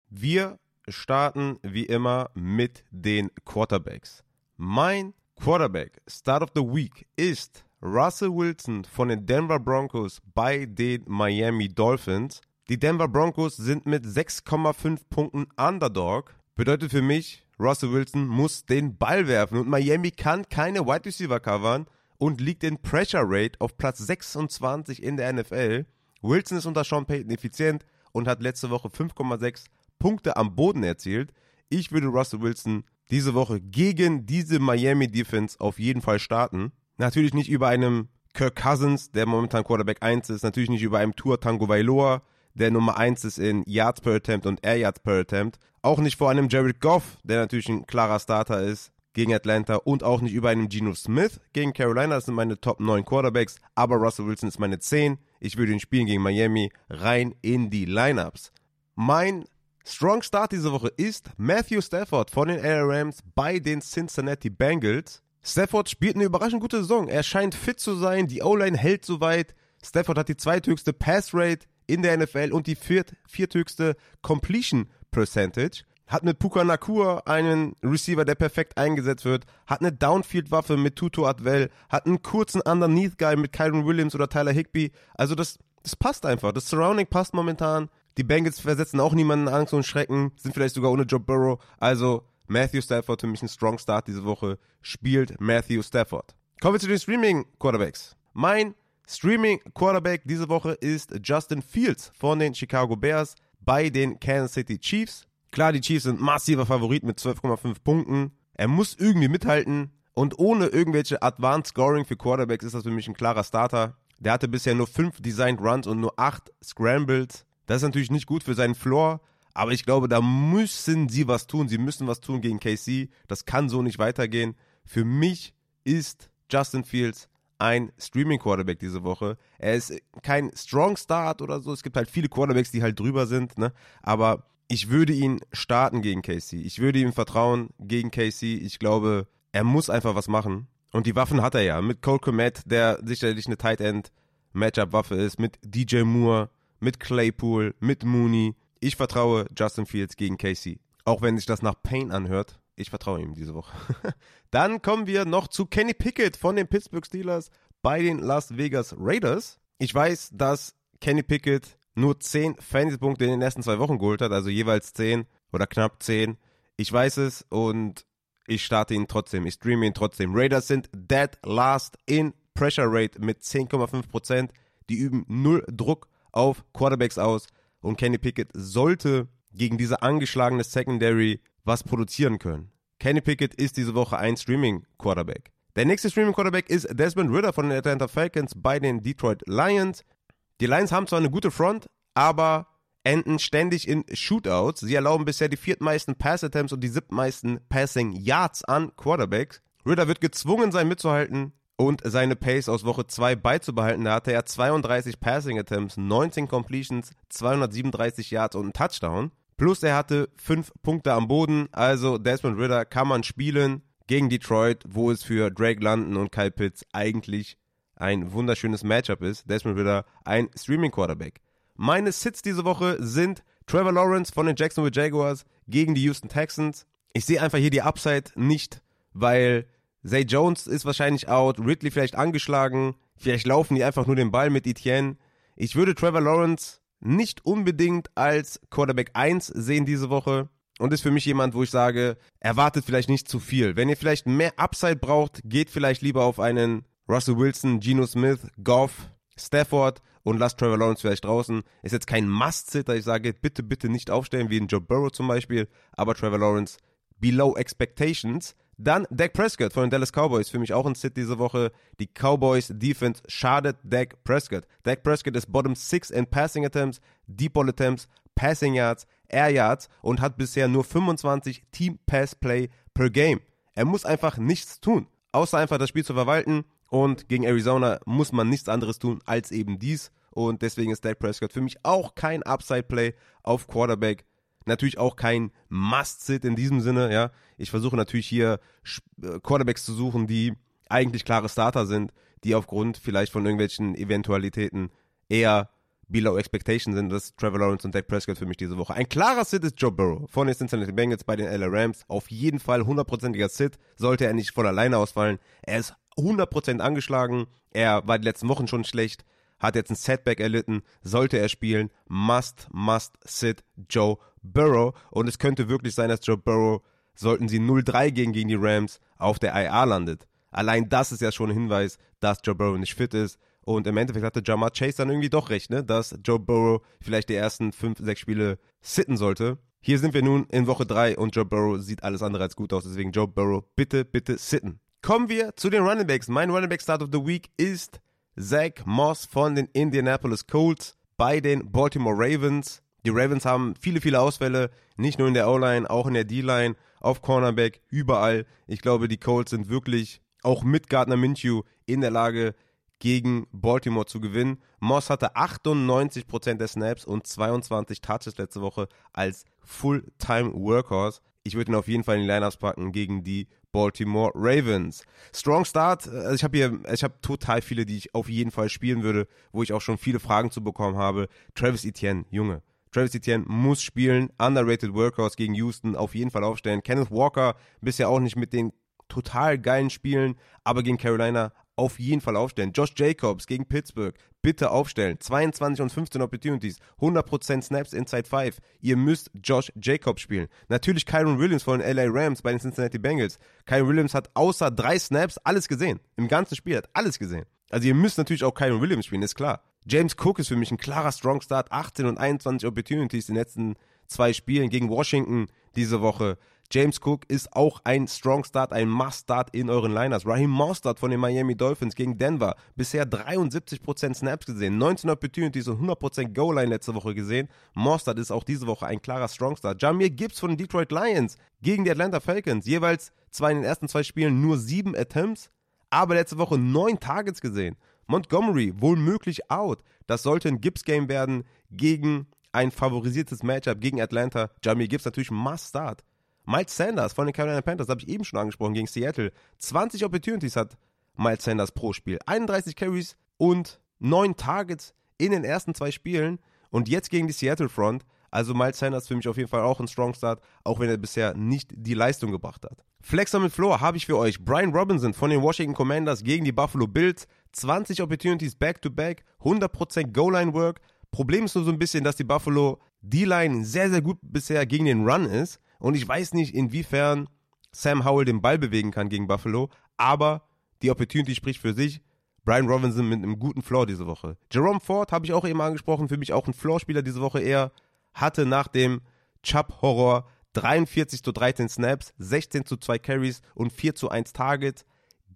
Wir starten wie immer mit den Quarterbacks. Mein Quarterback Start of the Week ist Russell Wilson von den Denver Broncos bei den Miami Dolphins. Die Denver Broncos sind mit 6,5 Punkten Underdog. Bedeutet für mich, Russell Wilson muss den Ball werfen und Miami kann keine Wide Receiver covern und liegt in Pressure Rate auf Platz 26 in der NFL. Wilson ist unter Sean Payton effizient und hat letzte Woche 5,6 Punkte am Boden erzielt. Ich würde Russell Wilson diese Woche gegen diese Miami Defense auf jeden Fall starten. Natürlich nicht über einem Kirk Cousins, der momentan Quarterback 1 ist, natürlich nicht über einem Tour Tango Vailoa, der Nummer 1 ist in Yards per Attempt und Air Yards per Attempt. Auch nicht vor einem Jared Goff, der natürlich ein klarer Starter ist gegen Atlanta und auch nicht über einem Geno Smith gegen Carolina. Das sind meine Top 9 Quarterbacks, aber Russell Wilson ist meine 10. Ich würde ihn spielen gegen Miami rein in die Lineups. Mein Strong Start diese Woche ist Matthew Stafford von den Air Rams bei den Cincinnati Bengals. Stafford spielt eine überraschend gute Saison. Er scheint fit zu sein, die O-Line hält soweit. Stafford hat die zweithöchste Pass Rate in der NFL und die viert, vierthöchste Completion Percentage. Hat mit Puka Nakua einen Receiver, der perfekt eingesetzt wird. Hat eine Downfield-Waffe mit Tuto Adwell. Hat einen kurzen Underneath-Guy mit Kyron Williams oder Tyler Higby. Also das, das passt einfach. Das Surrounding passt momentan. Die Bengals versetzen auch niemanden Angst und Schrecken. Sind vielleicht sogar ohne Joe Burrow. Also Matthew Stafford für mich ein Strong Start diese Woche. Spielt Matthew Stafford. Kommen wir zu den Streaming-Quarterbacks. Mein Streaming-Quarterback diese Woche ist Justin Fields von den Chicago Bears bei den Kansas City Chiefs. Klar, die Chiefs sind massiver Favorit mit 12,5 Punkten. Er muss irgendwie mithalten. Und ohne irgendwelche Advanced Scoring für Quarterbacks ist das für mich ein klarer Starter. Der hatte bisher nur 5 Designed Runs und nur 8 Scrambles. Das ist natürlich nicht gut für seinen Floor. Aber ich glaube, da müssen sie was tun. Sie müssen was tun gegen KC. Das kann so nicht weitergehen. Für mich ist Justin Fields ein Streaming-Quarterback diese Woche. Er ist kein Strong Start oder so. Es gibt halt viele Quarterbacks, die halt drüber sind, ne? Aber ich würde ihn starten gegen Casey. Ich würde ihm vertrauen gegen Casey. Ich glaube, er muss einfach was machen. Und die Waffen hat er ja. Mit Cole Komet, der sicherlich eine Tight End Matchup-Waffe ist, mit DJ Moore, mit Claypool, mit Mooney. Ich vertraue Justin Fields gegen Casey. Auch wenn sich das nach Pain anhört. Ich vertraue ihm diese Woche. Dann kommen wir noch zu Kenny Pickett von den Pittsburgh Steelers bei den Las Vegas Raiders. Ich weiß, dass Kenny Pickett nur 10 Fantasy-Punkte in den ersten zwei Wochen geholt hat, also jeweils 10 oder knapp 10. Ich weiß es und ich starte ihn trotzdem. Ich streame ihn trotzdem. Raiders sind dead last in Pressure Rate mit 10,5%. Die üben null Druck auf Quarterbacks aus und Kenny Pickett sollte gegen diese angeschlagene Secondary was produzieren können. Kenny Pickett ist diese Woche ein Streaming-Quarterback. Der nächste Streaming-Quarterback ist Desmond Ritter von den Atlanta Falcons bei den Detroit Lions. Die Lions haben zwar eine gute Front, aber enden ständig in Shootouts. Sie erlauben bisher die viertmeisten Pass-Attempts und die siebtmeisten Passing-Yards an Quarterbacks. Ritter wird gezwungen sein mitzuhalten und seine Pace aus Woche 2 beizubehalten. Da hatte er 32 Passing Attempts, 19 Completions, 237 Yards und einen Touchdown. Plus er hatte 5 Punkte am Boden. Also Desmond Ritter kann man spielen gegen Detroit, wo es für Drake London und Kyle Pitts eigentlich ein wunderschönes Matchup ist. Desmond Ritter ein Streaming Quarterback. Meine Sits diese Woche sind Trevor Lawrence von den Jacksonville Jaguars gegen die Houston Texans. Ich sehe einfach hier die Upside nicht, weil Zay Jones ist wahrscheinlich out, Ridley vielleicht angeschlagen, vielleicht laufen die einfach nur den Ball mit Etienne. Ich würde Trevor Lawrence nicht unbedingt als Quarterback 1 sehen diese Woche und ist für mich jemand, wo ich sage, erwartet vielleicht nicht zu viel. Wenn ihr vielleicht mehr Upside braucht, geht vielleicht lieber auf einen Russell Wilson, Geno Smith, Goff, Stafford und lasst Trevor Lawrence vielleicht draußen. Ist jetzt kein Must-Sitter, ich sage, bitte, bitte nicht aufstellen, wie in Joe Burrow zum Beispiel, aber Trevor Lawrence below expectations. Dann Dak Prescott von den Dallas Cowboys, für mich auch ein Sit diese Woche. Die Cowboys Defense schadet Dak Prescott. Dak Prescott ist bottom 6 in Passing Attempts, Deep Ball Attempts, Passing Yards, Air Yards und hat bisher nur 25 Team Pass Play per Game. Er muss einfach nichts tun, außer einfach das Spiel zu verwalten und gegen Arizona muss man nichts anderes tun als eben dies und deswegen ist Dak Prescott für mich auch kein Upside Play auf Quarterback Natürlich auch kein Must-Sit in diesem Sinne, ja. Ich versuche natürlich hier äh, Quarterbacks zu suchen, die eigentlich klare Starter sind, die aufgrund vielleicht von irgendwelchen Eventualitäten eher below expectation sind. Das ist Trevor Lawrence und Dak Prescott für mich diese Woche. Ein klarer Sit ist Joe Burrow von den Cincinnati Bengals bei den LA Rams. Auf jeden Fall hundertprozentiger Sit. Sollte er nicht von alleine ausfallen. Er ist 100% angeschlagen. Er war die letzten Wochen schon schlecht hat jetzt ein Setback erlitten, sollte er spielen, must, must sit Joe Burrow. Und es könnte wirklich sein, dass Joe Burrow, sollten sie 0-3 gegen, gegen die Rams, auf der IA landet. Allein das ist ja schon ein Hinweis, dass Joe Burrow nicht fit ist. Und im Endeffekt hatte Jamar Chase dann irgendwie doch recht, ne? dass Joe Burrow vielleicht die ersten 5, 6 Spiele sitten sollte. Hier sind wir nun in Woche 3 und Joe Burrow sieht alles andere als gut aus. Deswegen Joe Burrow, bitte, bitte sitten. Kommen wir zu den Running Backs. Mein Running Back Start of the Week ist Zach Moss von den Indianapolis Colts bei den Baltimore Ravens. Die Ravens haben viele, viele Ausfälle, nicht nur in der O-Line, auch in der D-Line, auf Cornerback, überall. Ich glaube, die Colts sind wirklich auch mit Gardner Minshew in der Lage, gegen Baltimore zu gewinnen. Moss hatte 98% der Snaps und 22 Touches letzte Woche als Full-Time Workhorse. Ich würde ihn auf jeden Fall in die Lineups packen gegen die Baltimore Ravens. Strong Start, also ich habe hier, ich habe total viele, die ich auf jeden Fall spielen würde, wo ich auch schon viele Fragen zu bekommen habe. Travis Etienne, Junge. Travis Etienne muss spielen, underrated Workhorse gegen Houston, auf jeden Fall aufstellen. Kenneth Walker bisher auch nicht mit den total geilen Spielen, aber gegen Carolina auf jeden Fall aufstellen. Josh Jacobs gegen Pittsburgh, bitte aufstellen. 22 und 15 Opportunities, 100% Snaps inside 5. Ihr müsst Josh Jacobs spielen. Natürlich Kyron Williams von den LA Rams bei den Cincinnati Bengals. Kyron Williams hat außer drei Snaps alles gesehen. Im ganzen Spiel hat alles gesehen. Also ihr müsst natürlich auch Kyron Williams spielen, ist klar. James Cook ist für mich ein klarer Strong Start. 18 und 21 Opportunities in den letzten zwei Spielen gegen Washington diese Woche. James Cook ist auch ein Strong Start, ein Must Start in euren Liners. Raheem Mostert von den Miami Dolphins gegen Denver. Bisher 73% Snaps gesehen, 19 Opportunities und 100% Goal-Line letzte Woche gesehen. Mostert ist auch diese Woche ein klarer Strong Start. Jamir Gibbs von den Detroit Lions gegen die Atlanta Falcons. Jeweils zwar in den ersten zwei Spielen nur sieben Attempts, aber letzte Woche neun Targets gesehen. Montgomery wohl out. Das sollte ein Gibbs-Game werden gegen ein favorisiertes Matchup gegen Atlanta. Jamie Gibbs natürlich Must Start. Miles Sanders von den Carolina Panthers, habe ich eben schon angesprochen, gegen Seattle. 20 Opportunities hat Miles Sanders pro Spiel. 31 Carries und 9 Targets in den ersten zwei Spielen. Und jetzt gegen die Seattle Front. Also Miles Sanders für mich auf jeden Fall auch ein Strong Start, auch wenn er bisher nicht die Leistung gebracht hat. Flexer mit Floor habe ich für euch. Brian Robinson von den Washington Commanders gegen die Buffalo Bills. 20 Opportunities back-to-back, 100% Goal-Line-Work. Problem ist nur so ein bisschen, dass die Buffalo D-Line sehr, sehr gut bisher gegen den Run ist. Und ich weiß nicht, inwiefern Sam Howell den Ball bewegen kann gegen Buffalo, aber die Opportunity spricht für sich. Brian Robinson mit einem guten Floor diese Woche. Jerome Ford habe ich auch eben angesprochen, für mich auch ein Floor-Spieler diese Woche. Er hatte nach dem Chubb-Horror 43 zu 13 Snaps, 16 zu 2 Carries und 4 zu 1 Targets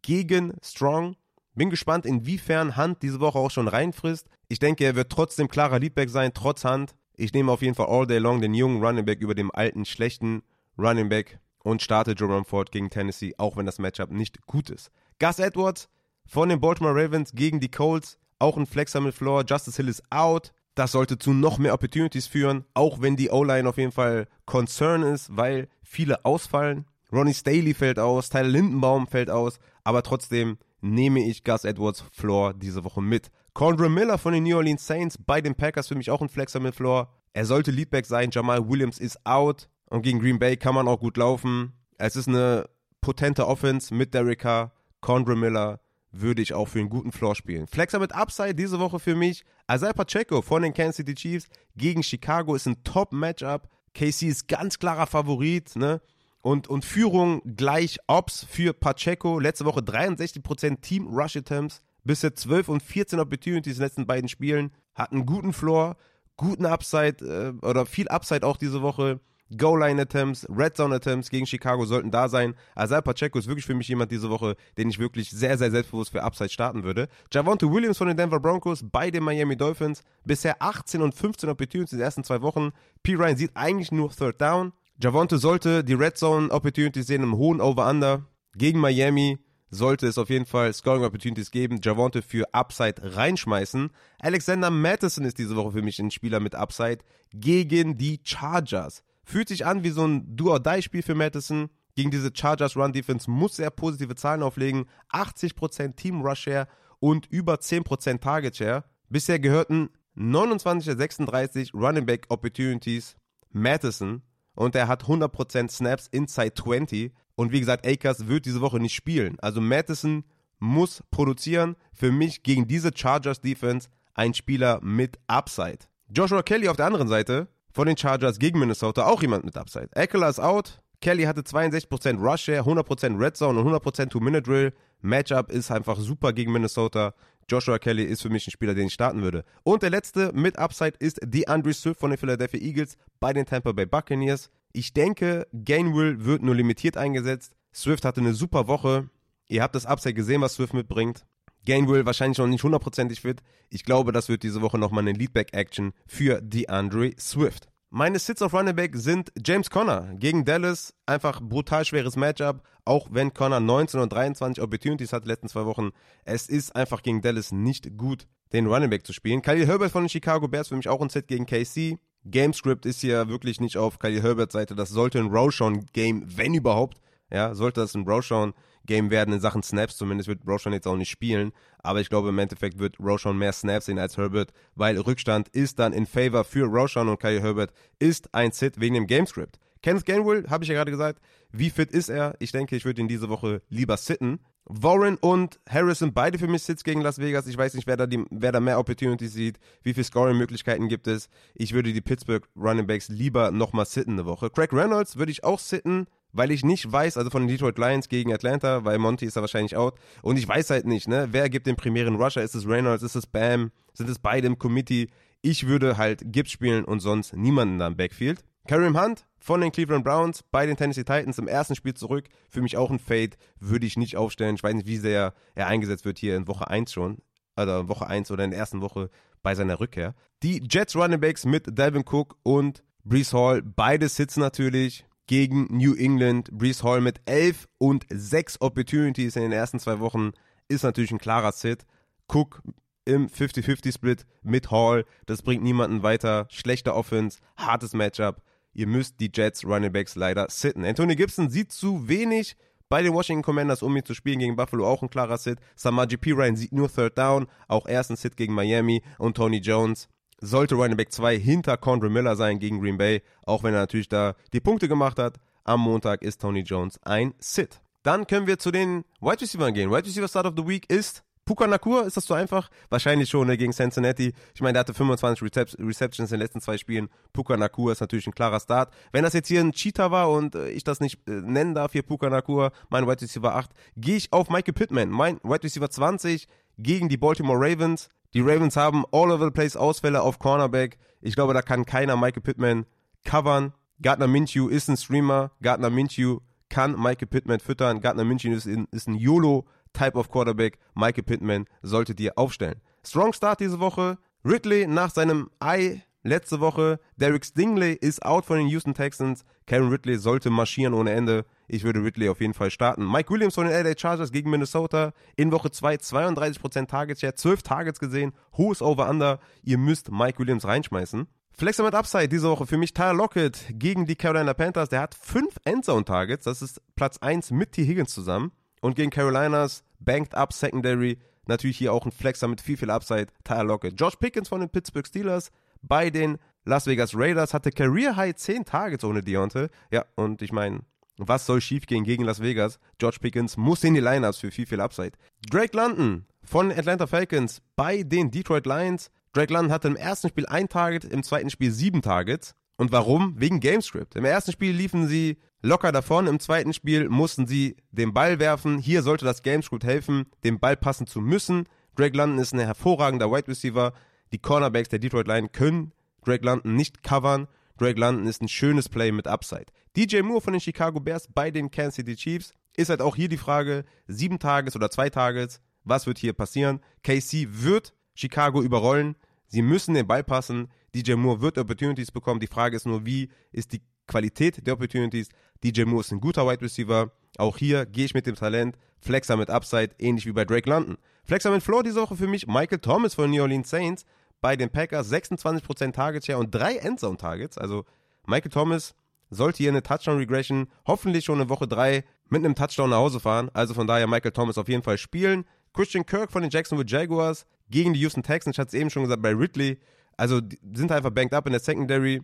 gegen Strong. Bin gespannt, inwiefern Hunt diese Woche auch schon reinfrisst. Ich denke, er wird trotzdem klarer Leadback sein, trotz Hunt. Ich nehme auf jeden Fall all day long den jungen Running Back über dem alten, schlechten Running Back und starte Jerome Ford gegen Tennessee, auch wenn das Matchup nicht gut ist. Gus Edwards von den Baltimore Ravens gegen die Colts, auch ein Flexer mit Floor. Justice Hill ist out. Das sollte zu noch mehr Opportunities führen, auch wenn die O-Line auf jeden Fall Concern ist, weil viele ausfallen. Ronnie Staley fällt aus, Tyler Lindenbaum fällt aus, aber trotzdem nehme ich Gus Edwards Floor diese Woche mit. Condra Miller von den New Orleans Saints bei den Packers für mich auch ein Flexer mit Floor. Er sollte Leadback sein. Jamal Williams ist out und gegen Green Bay kann man auch gut laufen. Es ist eine potente Offense mit Derek Carr. Condra Miller würde ich auch für einen guten Floor spielen. Flexer mit Upside diese Woche für mich. Isaiah Pacheco von den Kansas City Chiefs gegen Chicago ist ein Top-Matchup. KC ist ganz klarer Favorit, ne? Und, und Führung gleich Ops für Pacheco. Letzte Woche 63% Team Rush Attempts. Bisher 12 und 14 Opportunities in den letzten beiden Spielen. Hat einen guten Floor, guten Upside äh, oder viel Upside auch diese Woche. Goal-Line-Attempts, Red-Zone-Attempts gegen Chicago sollten da sein. Azal Pacheco ist wirklich für mich jemand diese Woche, den ich wirklich sehr, sehr selbstbewusst für Upside starten würde. Javonte Williams von den Denver Broncos bei den Miami Dolphins. Bisher 18 und 15 Opportunities in den ersten zwei Wochen. P. Ryan sieht eigentlich nur Third Down. Javonte sollte die Red Zone Opportunities sehen im hohen Over-Under gegen Miami sollte es auf jeden Fall Scoring Opportunities geben. Javonte für Upside reinschmeißen. Alexander Madison ist diese Woche für mich ein Spieler mit Upside gegen die Chargers. Fühlt sich an wie so ein Do-or-Die-Spiel für Madison. Gegen diese Chargers Run Defense muss er positive Zahlen auflegen. 80% Team Rush Share und über 10% Target Share. Bisher gehörten 29 der 36 Running Back Opportunities Madison und er hat 100% Snaps inside 20. Und wie gesagt, Akers wird diese Woche nicht spielen. Also Madison muss produzieren. Für mich gegen diese Chargers Defense ein Spieler mit Upside. Joshua Kelly auf der anderen Seite von den Chargers gegen Minnesota auch jemand mit Upside. Eckler ist out. Kelly hatte 62% Rush Share, 100% Red Zone und 100% Two-Minute-Drill. Matchup ist einfach super gegen Minnesota. Joshua Kelly ist für mich ein Spieler, den ich starten würde. Und der letzte mit Upside ist DeAndre Swift von den Philadelphia Eagles bei den Tampa Bay Buccaneers. Ich denke, Gainwell wird nur limitiert eingesetzt. Swift hatte eine super Woche. Ihr habt das Upside gesehen, was Swift mitbringt. Gainwell wahrscheinlich noch nicht hundertprozentig fit. Ich glaube, das wird diese Woche nochmal eine Leadback-Action für DeAndre Swift. Meine Sits auf Running Back sind James Conner gegen Dallas. Einfach brutal schweres Matchup. Auch wenn Conner 19 und 23 Opportunities hat letzten zwei Wochen. Es ist einfach gegen Dallas nicht gut, den Running Back zu spielen. Khalil Herbert von den Chicago Bears für mich auch ein Set gegen KC. Gamescript ist hier wirklich nicht auf Khalil Herberts Seite. Das sollte ein Roshan-Game, wenn überhaupt. Ja, sollte das ein Roshan Game werden in Sachen Snaps. Zumindest wird Roshan jetzt auch nicht spielen. Aber ich glaube, im Endeffekt wird Roshan mehr Snaps sehen als Herbert, weil Rückstand ist dann in Favor für Roshan und Kyle Herbert ist ein Sit wegen dem Gamescript. Kenneth Gainwell, habe ich ja gerade gesagt. Wie fit ist er? Ich denke, ich würde ihn diese Woche lieber sitten. Warren und Harris sind beide für mich Sits gegen Las Vegas. Ich weiß nicht, wer da, die, wer da mehr Opportunities sieht, wie viele Scoring-Möglichkeiten gibt es. Ich würde die Pittsburgh Running Backs lieber nochmal sitten eine Woche. Craig Reynolds würde ich auch sitten weil ich nicht weiß, also von den Detroit Lions gegen Atlanta, weil Monty ist da wahrscheinlich out. Und ich weiß halt nicht, ne, wer gibt den primären Rusher? Ist es Reynolds? Ist es Bam? Sind es beide im Committee? Ich würde halt Gibbs spielen und sonst niemanden da im Backfield. Kareem Hunt von den Cleveland Browns bei den Tennessee Titans im ersten Spiel zurück. Für mich auch ein Fade, würde ich nicht aufstellen. Ich weiß nicht, wie sehr er eingesetzt wird hier in Woche 1 schon. Oder Woche 1 oder in der ersten Woche bei seiner Rückkehr. Die Jets Running Backs mit Dalvin Cook und Brees Hall, beide Sits natürlich gegen New England. Brees Hall mit 11 und 6 Opportunities in den ersten zwei Wochen ist natürlich ein klarer Sit. Cook im 50-50-Split mit Hall, das bringt niemanden weiter. Schlechter Offense, hartes Matchup. Ihr müsst die Jets Running Backs leider sitten. Anthony Gibson sieht zu wenig bei den Washington Commanders, um ihn zu spielen gegen Buffalo, auch ein klarer Sit. Samaji P. Ryan sieht nur Third Down, auch erst ein Sit gegen Miami und Tony Jones sollte Running Back 2 hinter Condre Miller sein gegen Green Bay, auch wenn er natürlich da die Punkte gemacht hat. Am Montag ist Tony Jones ein Sit. Dann können wir zu den Wide Receivers gehen. Wide Receiver Start of the Week ist Puka Nakur, ist das so einfach? Wahrscheinlich schon ne, gegen Cincinnati. Ich meine, der hatte 25 Recep Receptions in den letzten zwei Spielen. Puka Nakur ist natürlich ein klarer Start. Wenn das jetzt hier ein Cheater war und äh, ich das nicht äh, nennen darf, hier Puka Nakur, mein Wide Receiver 8, gehe ich auf Michael Pittman, mein Wide Receiver 20 gegen die Baltimore Ravens. Die Ravens haben all over the place Ausfälle auf Cornerback. Ich glaube, da kann keiner Michael Pittman covern. Gardner Minshew ist ein Streamer. Gardner Minshew kann Michael Pittman füttern. Gardner Minshew ist, in, ist ein YOLO-Type of Quarterback. Michael Pittman sollte dir aufstellen. Strong Start diese Woche. Ridley nach seinem Ei letzte Woche. Derek Stingley ist out von den Houston Texans. Karen Ridley sollte marschieren ohne Ende. Ich würde Ridley auf jeden Fall starten. Mike Williams von den LA Chargers gegen Minnesota. In Woche 2 32% Targets Share, 12 Targets gesehen. Hohes Over-Under. Ihr müsst Mike Williams reinschmeißen. Flexer mit Upside diese Woche für mich Tyler Lockett gegen die Carolina Panthers. Der hat 5 Endzone-Targets. Das ist Platz 1 mit T. Higgins zusammen. Und gegen Carolinas Banked Up Secondary. Natürlich hier auch ein Flexer mit viel, viel Upside. Tyler Lockett. Josh Pickens von den Pittsburgh Steelers bei den Las Vegas Raiders hatte Career High 10 Targets ohne Deontay. Ja, und ich meine, was soll schiefgehen gegen Las Vegas? George Pickens muss in die Lineups für viel, viel Upside. Drake London von Atlanta Falcons bei den Detroit Lions. Drake London hatte im ersten Spiel ein Target, im zweiten Spiel sieben Targets. Und warum? Wegen Gamescript. Im ersten Spiel liefen sie locker davon, im zweiten Spiel mussten sie den Ball werfen. Hier sollte das Gamescript helfen, den Ball passen zu müssen. Drake London ist ein hervorragender Wide Receiver. Die Cornerbacks der Detroit Lions können Drake London nicht covern. Drake London ist ein schönes Play mit Upside. DJ Moore von den Chicago Bears bei den Kansas City Chiefs ist halt auch hier die Frage, sieben Tages oder zwei Tages, was wird hier passieren? KC wird Chicago überrollen, sie müssen den Ball passen, DJ Moore wird Opportunities bekommen, die Frage ist nur, wie ist die Qualität der Opportunities? DJ Moore ist ein guter Wide Receiver, auch hier gehe ich mit dem Talent, Flexer mit Upside, ähnlich wie bei Drake London. Flexer mit Floor diese Woche für mich, Michael Thomas von New Orleans Saints, bei den Packers 26% Target Share und drei Endzone Targets. Also Michael Thomas sollte hier eine Touchdown Regression hoffentlich schon in Woche 3 mit einem Touchdown nach Hause fahren. Also von daher Michael Thomas auf jeden Fall spielen. Christian Kirk von den Jacksonville Jaguars gegen die Houston Texans. Ich hatte es eben schon gesagt bei Ridley. Also sind einfach banked up in der Secondary.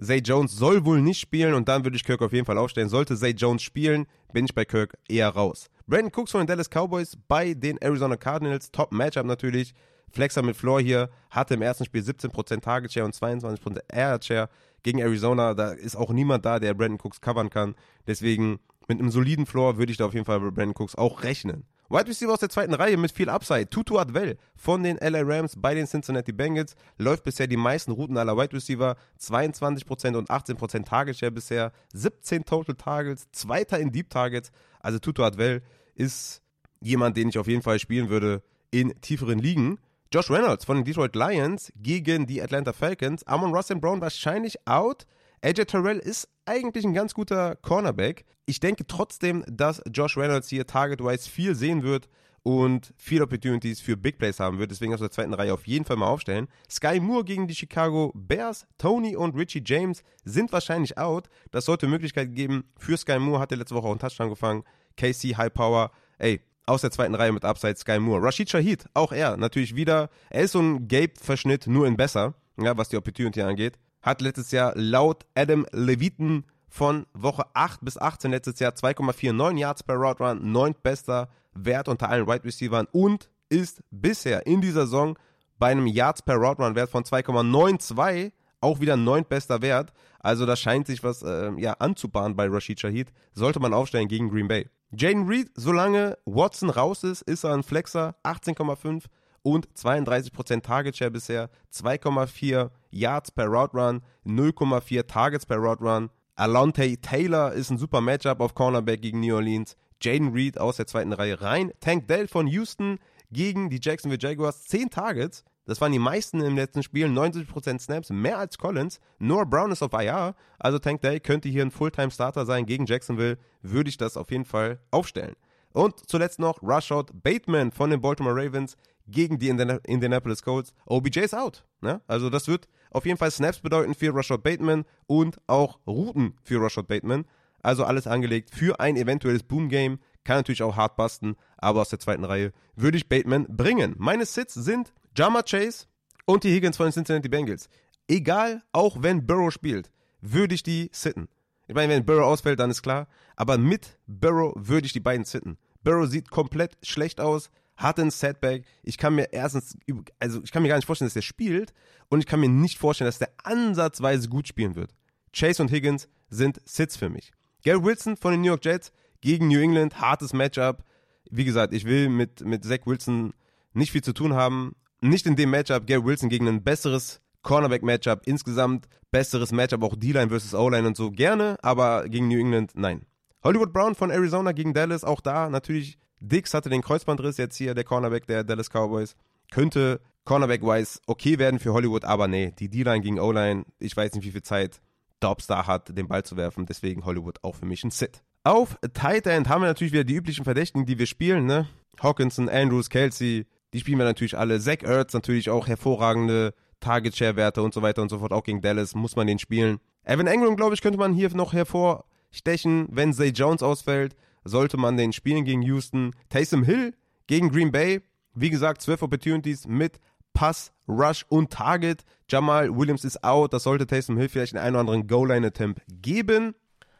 Zay Jones soll wohl nicht spielen und dann würde ich Kirk auf jeden Fall aufstellen. Sollte Zay Jones spielen, bin ich bei Kirk eher raus. Brandon Cooks von den Dallas Cowboys bei den Arizona Cardinals. Top Matchup natürlich. Flexer mit Floor hier hatte im ersten Spiel 17% Target Share und 22% Air Share gegen Arizona. Da ist auch niemand da, der Brandon Cooks covern kann. Deswegen mit einem soliden Floor würde ich da auf jeden Fall bei Brandon Cooks auch rechnen. Wide Receiver aus der zweiten Reihe mit viel Upside. Tutu Adwell von den LA Rams bei den Cincinnati Bengals läuft bisher die meisten Routen aller Wide Receiver. 22% und 18% Target Share bisher. 17 Total Targets, zweiter in Deep Targets. Also Tutu Adwell ist jemand, den ich auf jeden Fall spielen würde in tieferen Ligen. Josh Reynolds von den Detroit Lions gegen die Atlanta Falcons. Amon Russell Brown wahrscheinlich out. AJ Terrell ist eigentlich ein ganz guter Cornerback. Ich denke trotzdem, dass Josh Reynolds hier target-wise viel sehen wird und viele Opportunities für Big Plays haben wird. Deswegen aus der zweiten Reihe auf jeden Fall mal aufstellen. Sky Moore gegen die Chicago Bears. Tony und Richie James sind wahrscheinlich out. Das sollte Möglichkeit geben für Sky Moore. Hat er letzte Woche auch einen Touchdown gefangen. KC High Power. Ey, aus der zweiten Reihe mit Upside Sky Moore. Rashid Shahid, auch er, natürlich wieder. Er ist so ein Gabe-Verschnitt, nur in besser, ja, was die Opportunity angeht. Hat letztes Jahr laut Adam Leviten von Woche 8 bis 18 letztes Jahr 2,49 Yards per Route Run, neuntbester Wert unter allen Wide Receivers und ist bisher in dieser Saison bei einem Yards per Route Run Wert von 2,92 auch wieder neuntbester Wert. Also da scheint sich was äh, ja, anzubahnen bei Rashid Shahid. Sollte man aufstellen gegen Green Bay. Jaden Reed, solange Watson raus ist, ist er ein Flexer, 18,5 und 32% Target Share bisher, 2,4 Yards per Route Run, 0,4 Targets per Route Run. Alonte Taylor ist ein super Matchup auf Cornerback gegen New Orleans. Jaden Reed aus der zweiten Reihe rein. Tank Dell von Houston gegen die Jacksonville Jaguars. 10 Targets. Das waren die meisten im letzten Spiel. 90% Snaps, mehr als Collins. Noah Brown ist auf IR. Also Tank Dell könnte hier ein Fulltime-Starter sein gegen Jacksonville. Würde ich das auf jeden Fall aufstellen. Und zuletzt noch Rushout Bateman von den Baltimore Ravens gegen die Indianapolis Colts. OBJ ist out. Ne? Also das wird auf jeden Fall Snaps bedeuten für Rashad Bateman und auch Routen für Rashad Bateman. Also alles angelegt für ein eventuelles Boom-Game. Kann natürlich auch hart basten, aber aus der zweiten Reihe würde ich Bateman bringen. Meine Sits sind Jama Chase und die Higgins von den Cincinnati Bengals. Egal, auch wenn Burrow spielt, würde ich die sitten. Ich meine, wenn Burrow ausfällt, dann ist klar. Aber mit Burrow würde ich die beiden sitten. Burrow sieht komplett schlecht aus, hat ein Setback. Ich kann mir erstens, also ich kann mir gar nicht vorstellen, dass er spielt. Und ich kann mir nicht vorstellen, dass der ansatzweise gut spielen wird. Chase und Higgins sind Sits für mich. Gary Wilson von den New York Jets gegen New England, hartes Matchup. Wie gesagt, ich will mit, mit Zach Wilson nicht viel zu tun haben. Nicht in dem Matchup. Gary Wilson gegen ein besseres Cornerback-Matchup. Insgesamt besseres Matchup, auch D-Line versus O-Line und so. Gerne, aber gegen New England, nein. Hollywood Brown von Arizona gegen Dallas, auch da natürlich. Dix hatte den Kreuzbandriss jetzt hier, der Cornerback der Dallas Cowboys. Könnte Cornerback-wise okay werden für Hollywood, aber nee, die D-Line gegen O-Line, ich weiß nicht, wie viel Zeit Dobbs da hat, den Ball zu werfen. Deswegen Hollywood auch für mich ein Sit. Auf Tight End haben wir natürlich wieder die üblichen Verdächtigen, die wir spielen. Ne? Hawkinson, Andrews, Kelsey, die spielen wir natürlich alle. Zach Ertz natürlich auch hervorragende Target Share Werte und so weiter und so fort. Auch gegen Dallas muss man den spielen. Evan Engram, glaube ich, könnte man hier noch hervorstechen. Wenn Zay Jones ausfällt, sollte man den spielen gegen Houston. Taysom Hill gegen Green Bay. Wie gesagt, 12 Opportunities mit Pass, Rush und Target. Jamal Williams ist out. Das sollte Taysom Hill vielleicht einen oder anderen Goal-Line-Attempt geben.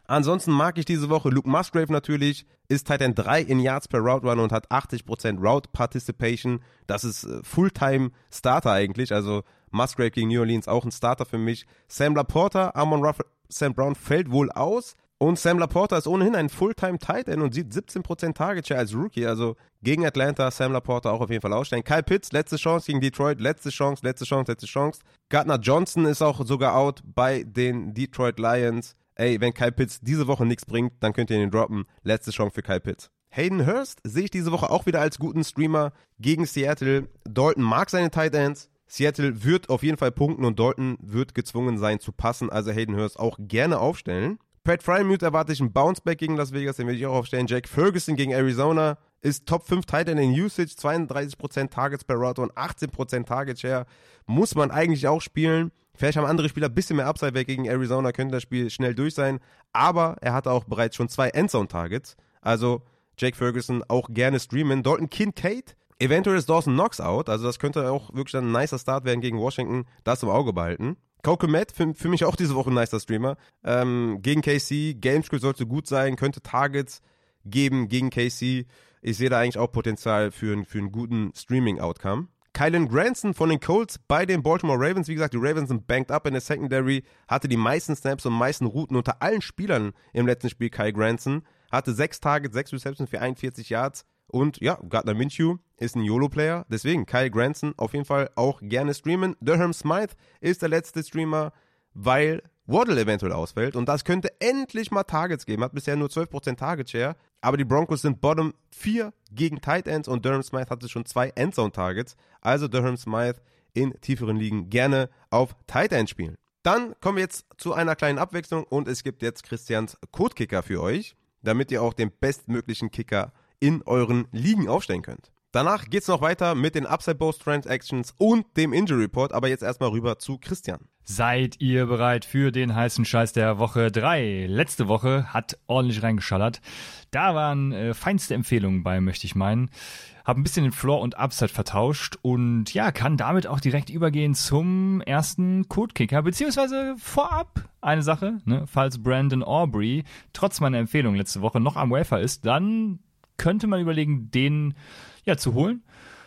Ansonsten mag ich diese Woche Luke Musgrave natürlich, ist Titan 3 in Yards per Route Run und hat 80% Route Participation. Das ist äh, Fulltime Starter eigentlich, also Musgrave gegen New Orleans auch ein Starter für mich. Sam Laporta, Amon Ruff, Sam Brown fällt wohl aus, und Sam Laporta ist ohnehin ein Fulltime Tight End und sieht 17% Target Share als Rookie. Also gegen Atlanta Sam Laporta auch auf jeden Fall ausstellen. Kyle Pitts, letzte Chance gegen Detroit, letzte Chance, letzte Chance, letzte Chance. Gardner Johnson ist auch sogar out bei den Detroit Lions. Ey, wenn Kyle Pitts diese Woche nichts bringt, dann könnt ihr ihn droppen. Letzte Chance für Kyle Pitts. Hayden Hurst sehe ich diese Woche auch wieder als guten Streamer gegen Seattle. Dalton mag seine Tight Ends. Seattle wird auf jeden Fall punkten und Dalton wird gezwungen sein zu passen. Also Hayden Hurst auch gerne aufstellen. Pat Frymuth erwarte ich einen Bounceback gegen Las Vegas, den will ich auch aufstellen. Jack Ferguson gegen Arizona ist Top 5 Tight End in Usage, 32% Targets per Route und 18% Target Share. Muss man eigentlich auch spielen. Vielleicht haben andere Spieler ein bisschen mehr Upside weg gegen Arizona, könnte das Spiel schnell durch sein. Aber er hatte auch bereits schon zwei Endzone-Targets. Also Jake Ferguson auch gerne streamen. Dalton Kincaid, eventuell ist Dawson Knox out. Also das könnte auch wirklich ein nicer Start werden gegen Washington. Das im Auge behalten. Coco Matt, für, für, mich auch diese Woche ein nicer Streamer. Ähm, gegen KC, Gamescript sollte gut sein, könnte Targets geben gegen KC. Ich sehe da eigentlich auch Potenzial für, für einen guten Streaming-Outcome. Kylan Granson von den Colts bei den Baltimore Ravens. Wie gesagt, die Ravens sind banked up in der Secondary, hatte die meisten Snaps und meisten Routen unter allen Spielern im letzten Spiel. Kyle Granson hatte sechs Targets, sechs Receptions für 41 Yards. Und ja, Gardner Minshew ist ein YOLO-Player. Deswegen Kyle Granson auf jeden Fall auch gerne streamen. Durham Smythe ist der letzte Streamer, weil Waddle eventuell ausfällt und das könnte endlich mal Targets geben. Hat bisher nur 12% Target Share, aber die Broncos sind Bottom 4 gegen Tight Ends und Durham Smythe hatte schon zwei Endzone Targets. Also Durham Smythe in tieferen Ligen gerne auf Tight End spielen. Dann kommen wir jetzt zu einer kleinen Abwechslung und es gibt jetzt Christians Code-Kicker für euch, damit ihr auch den bestmöglichen Kicker in euren Ligen aufstellen könnt. Danach geht es noch weiter mit den Upside Boast Transactions und dem Injury Report, aber jetzt erstmal rüber zu Christian. Seid ihr bereit für den heißen Scheiß der Woche 3? Letzte Woche hat ordentlich reingeschallert. Da waren äh, feinste Empfehlungen bei, möchte ich meinen. Hab ein bisschen den Floor und Upside vertauscht und ja, kann damit auch direkt übergehen zum ersten Codekicker, beziehungsweise vorab eine Sache, ne? falls Brandon Aubrey trotz meiner Empfehlung letzte Woche noch am Wafer ist, dann könnte man überlegen, den ja, zu holen.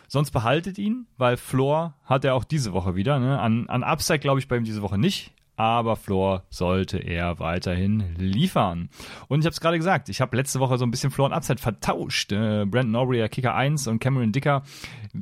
Sonst behaltet ihn, weil Floor hat er auch diese Woche wieder. Ne? An, an Upside glaube ich bei ihm diese Woche nicht aber Floor sollte er weiterhin liefern. Und ich habe es gerade gesagt, ich habe letzte Woche so ein bisschen Floor und Upside vertauscht. Äh, Brandon Aubrey, Kicker 1 und Cameron Dicker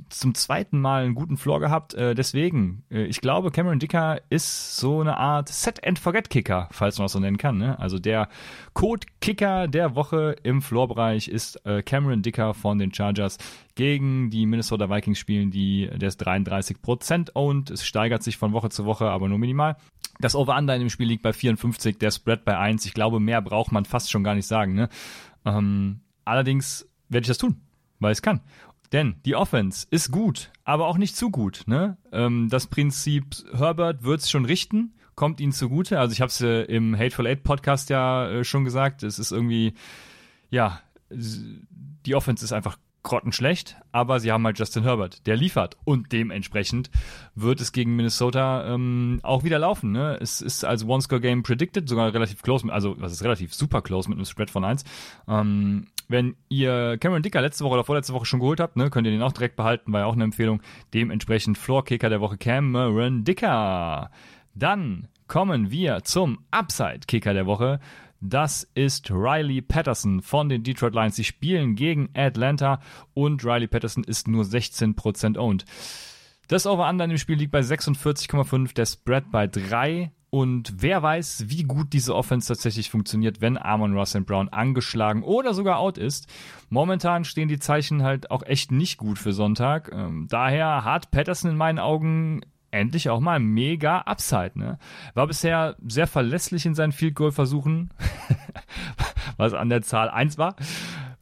zum zweiten Mal einen guten Floor gehabt. Äh, deswegen, äh, ich glaube, Cameron Dicker ist so eine Art Set-and-Forget-Kicker, falls man das so nennen kann. Ne? Also der Code-Kicker der Woche im Floor-Bereich ist äh, Cameron Dicker von den Chargers gegen die Minnesota Vikings spielen, die der ist 33% owned. Es steigert sich von Woche zu Woche, aber nur minimal. Das Over-Under in dem Spiel liegt bei 54, der Spread bei 1. Ich glaube, mehr braucht man fast schon gar nicht sagen. Ne? Ähm, allerdings werde ich das tun, weil es kann. Denn die Offense ist gut, aber auch nicht zu gut. Ne? Ähm, das Prinzip Herbert wird es schon richten, kommt ihnen zugute. Also ich habe es äh, im Hateful Eight Podcast ja äh, schon gesagt. Es ist irgendwie, ja, die Offense ist einfach grottenschlecht, aber sie haben halt Justin Herbert, der liefert und dementsprechend wird es gegen Minnesota ähm, auch wieder laufen. Ne? Es ist als One-Score-Game predicted, sogar relativ close, also was ist relativ super close mit einem Spread von 1. Ähm, wenn ihr Cameron Dicker letzte Woche oder vorletzte Woche schon geholt habt, ne, könnt ihr den auch direkt behalten, war ja auch eine Empfehlung. Dementsprechend Floor-Kicker der Woche Cameron Dicker. Dann kommen wir zum Upside-Kicker der Woche. Das ist Riley Patterson von den Detroit Lions. Sie spielen gegen Atlanta und Riley Patterson ist nur 16% owned. Das Over-Under in dem Spiel liegt bei 46,5, der Spread bei 3. Und wer weiß, wie gut diese Offense tatsächlich funktioniert, wenn Amon Ross Brown angeschlagen oder sogar out ist. Momentan stehen die Zeichen halt auch echt nicht gut für Sonntag. Ähm, daher hat Patterson in meinen Augen endlich auch mal mega Upside. Ne? War bisher sehr verlässlich in seinen Field Goal Versuchen, was an der Zahl 1 war.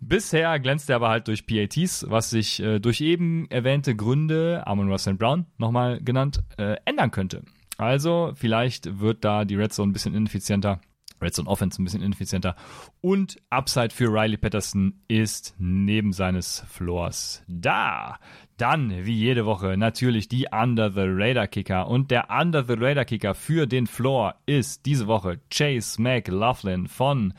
Bisher glänzt er aber halt durch PATs, was sich äh, durch eben erwähnte Gründe, Amon Russell Brown nochmal genannt, äh, ändern könnte. Also vielleicht wird da die Red Zone ein bisschen ineffizienter. Red Zone Offense ein bisschen ineffizienter. Und Upside für Riley Patterson ist neben seines Floors da. Dann, wie jede Woche, natürlich die Under the Radar Kicker. Und der Under the Radar Kicker für den Floor ist diese Woche Chase McLaughlin von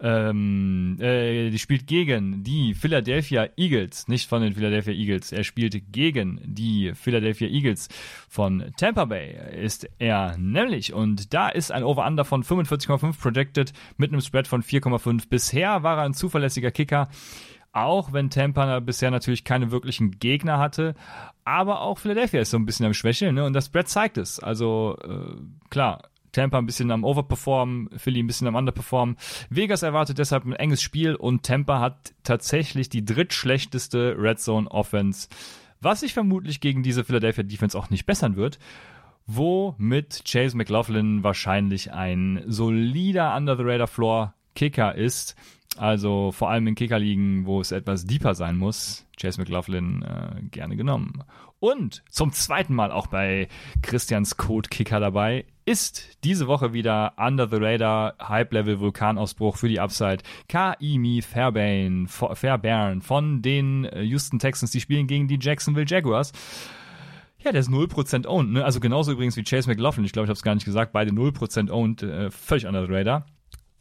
ähm, äh, die spielt gegen die Philadelphia Eagles, nicht von den Philadelphia Eagles. Er spielt gegen die Philadelphia Eagles von Tampa Bay, ist er nämlich. Und da ist ein Over-Under von 45,5 projected mit einem Spread von 4,5. Bisher war er ein zuverlässiger Kicker. Auch wenn Tampa bisher natürlich keine wirklichen Gegner hatte. Aber auch Philadelphia ist so ein bisschen am Schwächeln, ne? Und das Spread zeigt es. Also, äh, klar, Tampa ein bisschen am Overperformen, Philly ein bisschen am Underperformen. Vegas erwartet deshalb ein enges Spiel und Tampa hat tatsächlich die drittschlechteste Red Zone Offense, was sich vermutlich gegen diese Philadelphia Defense auch nicht bessern wird. Womit Chase McLaughlin wahrscheinlich ein solider Under the Radar Floor Kicker ist. Also vor allem in Kickerligen, wo es etwas deeper sein muss. Chase McLaughlin äh, gerne genommen. Und zum zweiten Mal auch bei Christians Code Kicker dabei ist diese Woche wieder Under the Radar Hype-Level Vulkanausbruch für die Upside. Kaimi Fairbairn, Fairbairn von den äh, Houston Texans, die spielen gegen die Jacksonville Jaguars. Ja, der ist 0% owned, ne? Also genauso übrigens wie Chase McLaughlin. Ich glaube, ich habe es gar nicht gesagt. Beide 0% owned, äh, völlig under the radar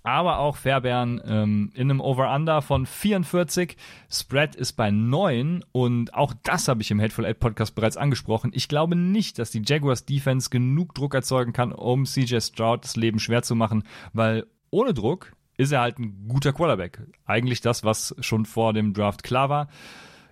aber auch Fairbairn ähm, in einem Over-Under von 44. Spread ist bei 9 und auch das habe ich im Hateful Eight Podcast bereits angesprochen. Ich glaube nicht, dass die Jaguars Defense genug Druck erzeugen kann, um CJ Stroud das Leben schwer zu machen, weil ohne Druck ist er halt ein guter Quarterback. Eigentlich das, was schon vor dem Draft klar war.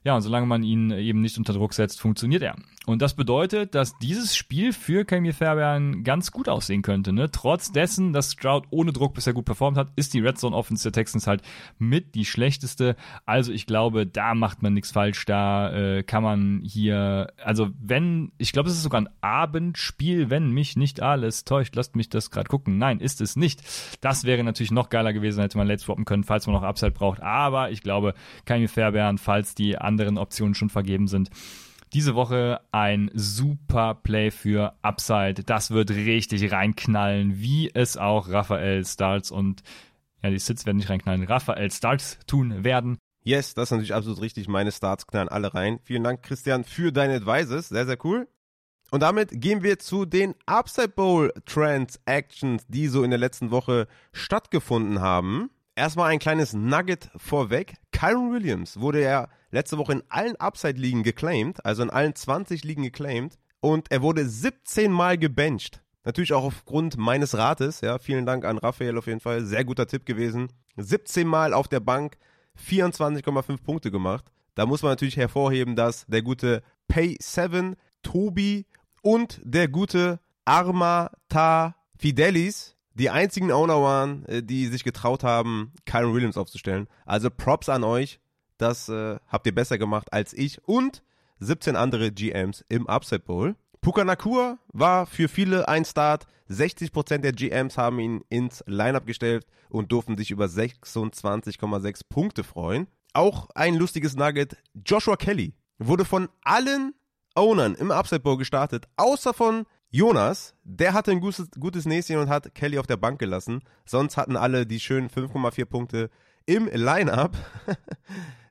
Ja, und solange man ihn eben nicht unter Druck setzt, funktioniert er. Und das bedeutet, dass dieses Spiel für Kami Fairbairn ganz gut aussehen könnte. Ne? Trotz dessen, dass Stroud ohne Druck bisher gut performt hat, ist die Red Zone Offense der Texans halt mit die schlechteste. Also ich glaube, da macht man nichts falsch. Da äh, kann man hier, also wenn, ich glaube, es ist sogar ein Abendspiel, wenn mich nicht alles täuscht. Lasst mich das gerade gucken. Nein, ist es nicht. Das wäre natürlich noch geiler gewesen, hätte man late swappen können, falls man noch Upside braucht. Aber ich glaube, Kami Fairbairn, falls die anderen Optionen schon vergeben sind, diese Woche ein super Play für Upside. Das wird richtig reinknallen, wie es auch Raphael Starts und ja, die Sits werden nicht reinknallen, Raphael Starts tun werden. Yes, das ist natürlich absolut richtig. Meine Starts knallen alle rein. Vielen Dank, Christian, für deine Advices. Sehr, sehr cool. Und damit gehen wir zu den Upside Bowl Transactions, die so in der letzten Woche stattgefunden haben. Erstmal ein kleines Nugget vorweg. Kyron Williams wurde ja letzte Woche in allen Upside-Ligen geclaimed, also in allen 20 Ligen geclaimed. Und er wurde 17 Mal gebencht. Natürlich auch aufgrund meines Rates. Ja, vielen Dank an Raphael auf jeden Fall. Sehr guter Tipp gewesen. 17 Mal auf der Bank, 24,5 Punkte gemacht. Da muss man natürlich hervorheben, dass der gute Pay7, Tobi und der gute Armata Fidelis die einzigen Owner waren, äh, die sich getraut haben, Kyron Williams aufzustellen. Also Props an euch. Das äh, habt ihr besser gemacht als ich und 17 andere GMs im Upset Bowl. Puka Nakua war für viele ein Start. 60% der GMs haben ihn ins Lineup gestellt und durften sich über 26,6 Punkte freuen. Auch ein lustiges Nugget. Joshua Kelly wurde von allen Ownern im Upset Bowl gestartet, außer von Jonas, der hatte ein gutes, gutes Näschen und hat Kelly auf der Bank gelassen. Sonst hatten alle die schönen 5,4 Punkte im Lineup.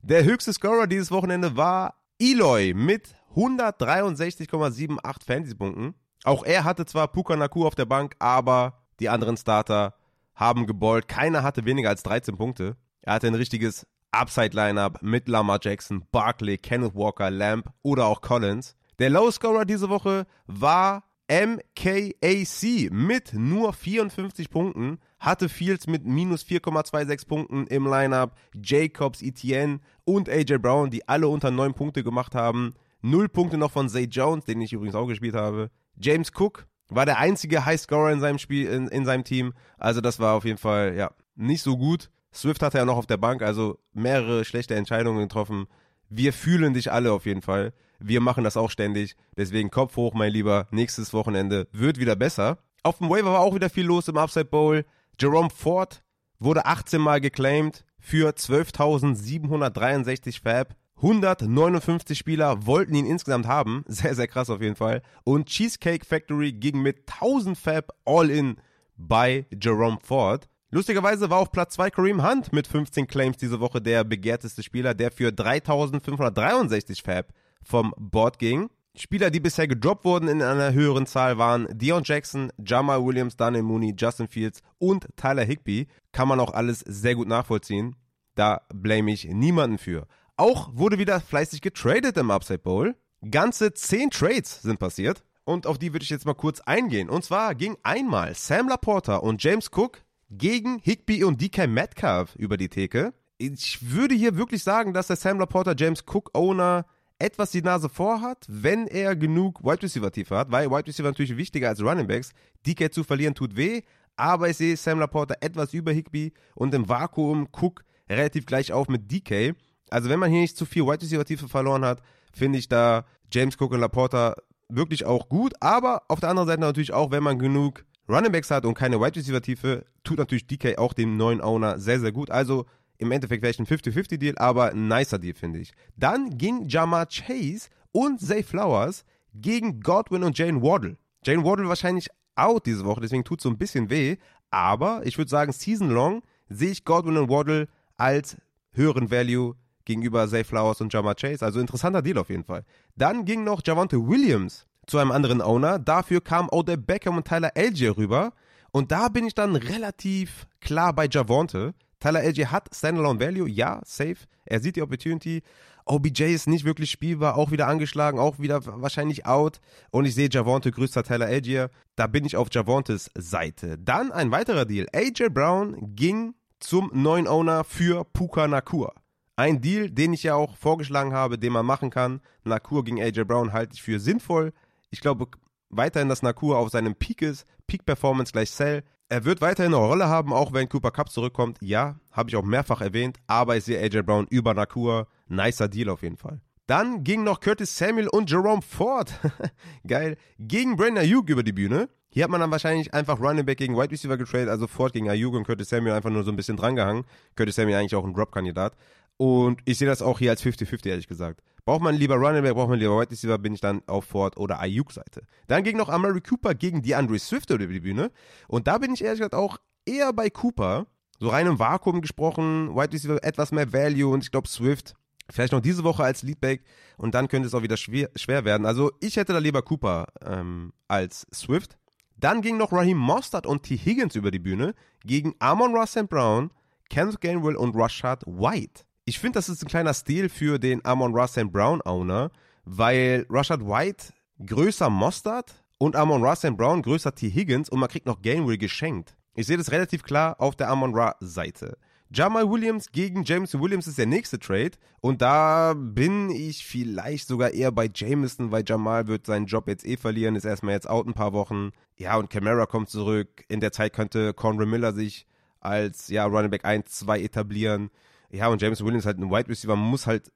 Der höchste Scorer dieses Wochenende war Eloy mit 163,78 Fantasy-Punkten. Auch er hatte zwar Puka Naku auf der Bank, aber die anderen Starter haben geballt. Keiner hatte weniger als 13 Punkte. Er hatte ein richtiges Upside-Lineup mit Lamar Jackson, Barkley, Kenneth Walker, Lamb oder auch Collins. Der Low-Scorer diese Woche war MKAC mit nur 54 Punkten, hatte Fields mit minus 4,26 Punkten im Lineup, Jacobs, Etienne und AJ Brown, die alle unter 9 Punkte gemacht haben. Null Punkte noch von Zay Jones, den ich übrigens auch gespielt habe. James Cook war der einzige Highscorer in seinem Spiel, in, in seinem Team. Also das war auf jeden Fall, ja, nicht so gut. Swift hatte ja noch auf der Bank, also mehrere schlechte Entscheidungen getroffen. Wir fühlen dich alle auf jeden Fall. Wir machen das auch ständig. Deswegen Kopf hoch, mein Lieber. Nächstes Wochenende wird wieder besser. Auf dem Waiver war auch wieder viel los im Upside Bowl. Jerome Ford wurde 18 Mal geclaimed für 12.763 Fab. 159 Spieler wollten ihn insgesamt haben. Sehr, sehr krass auf jeden Fall. Und Cheesecake Factory ging mit 1000 Fab all in bei Jerome Ford. Lustigerweise war auf Platz 2 Kareem Hunt mit 15 Claims diese Woche der begehrteste Spieler, der für 3563 Fab vom Board ging. Spieler, die bisher gedroppt wurden in einer höheren Zahl, waren Dion Jackson, Jamal Williams, Daniel Mooney, Justin Fields und Tyler Higby. Kann man auch alles sehr gut nachvollziehen. Da blame ich niemanden für. Auch wurde wieder fleißig getradet im Upside Bowl. Ganze 10 Trades sind passiert. Und auf die würde ich jetzt mal kurz eingehen. Und zwar ging einmal Sam Laporta und James Cook gegen Higby und DK Metcalf über die Theke. Ich würde hier wirklich sagen, dass der Sam Laporta James Cook Owner etwas die Nase vorhat, wenn er genug Wide Receiver Tiefe hat, weil Wide Receiver natürlich wichtiger als Running Backs. DK zu verlieren tut weh, aber ich sehe Sam Laporta etwas über Higby und im Vakuum Cook relativ gleich auf mit DK. Also wenn man hier nicht zu viel Wide Receiver Tiefe verloren hat, finde ich da James Cook und Laporta wirklich auch gut, aber auf der anderen Seite natürlich auch, wenn man genug Running Backs hat und keine Wide Receiver Tiefe, tut natürlich DK auch dem neuen Owner sehr, sehr gut. Also im Endeffekt wäre ich ein 50-50-Deal, aber ein nicer Deal, finde ich. Dann ging Jama Chase und Zay Flowers gegen Godwin und Jane Waddle. Jane Waddle wahrscheinlich out diese Woche, deswegen tut es so ein bisschen weh. Aber ich würde sagen, season long sehe ich Godwin und Waddle als höheren Value gegenüber Zay Flowers und Jama Chase. Also interessanter Deal auf jeden Fall. Dann ging noch Javante Williams zu einem anderen Owner. Dafür kam Odell Beckham und Tyler Algier rüber. Und da bin ich dann relativ klar bei Javante. Tyler LG hat Standalone Value, ja, safe. Er sieht die Opportunity. OBJ ist nicht wirklich spielbar, auch wieder angeschlagen, auch wieder wahrscheinlich out. Und ich sehe Javante größter Tyler Algier. Da bin ich auf Javantes Seite. Dann ein weiterer Deal. AJ Brown ging zum neuen Owner für Puka Nakua. Ein Deal, den ich ja auch vorgeschlagen habe, den man machen kann. Nakur gegen AJ Brown halte ich für sinnvoll. Ich glaube weiterhin, dass Nakur auf seinem Peak ist. Peak Performance gleich Sell. Er wird weiterhin eine Rolle haben, auch wenn Cooper Cup zurückkommt. Ja, habe ich auch mehrfach erwähnt. Aber ich sehe AJ Brown über Nakur. Nicer Deal auf jeden Fall. Dann ging noch Curtis Samuel und Jerome Ford, geil, gegen Brandon Ayuk über die Bühne. Hier hat man dann wahrscheinlich einfach Running Back gegen Wide Receiver getradet, also Ford gegen Ayuk und Curtis Samuel einfach nur so ein bisschen drangehangen. Curtis Samuel eigentlich auch ein Drop-Kandidat. Und ich sehe das auch hier als 50-50, ehrlich gesagt. Braucht man lieber Running Back, braucht man lieber Wide Receiver, bin ich dann auf Ford oder Ayuk-Seite. Dann ging noch Amari Cooper gegen DeAndre Swift über die Bühne. Und da bin ich ehrlich gesagt auch eher bei Cooper. So rein im Vakuum gesprochen, Wide Receiver etwas mehr Value und ich glaube Swift Vielleicht noch diese Woche als Leadback und dann könnte es auch wieder schwer, schwer werden. Also ich hätte da lieber Cooper ähm, als Swift. Dann ging noch Raheem Mostert und T. Higgins über die Bühne gegen Amon Ross Brown, Kenneth Gainwell und Rashad White. Ich finde, das ist ein kleiner Stil für den Amon Ross Brown Owner, weil Rashad White größer Mostert und Amon Ross Brown größer T. Higgins und man kriegt noch Gainwell geschenkt. Ich sehe das relativ klar auf der Amon Ra Seite. Jamal Williams gegen Jameson Williams ist der nächste Trade. Und da bin ich vielleicht sogar eher bei Jameson, weil Jamal wird seinen Job jetzt eh verlieren, ist erstmal jetzt out ein paar Wochen. Ja, und Camara kommt zurück. In der Zeit könnte Conrad Miller sich als ja, Running Back 1, 2 etablieren. Ja, und Jameson Williams halt ein Wide Receiver, man muss halt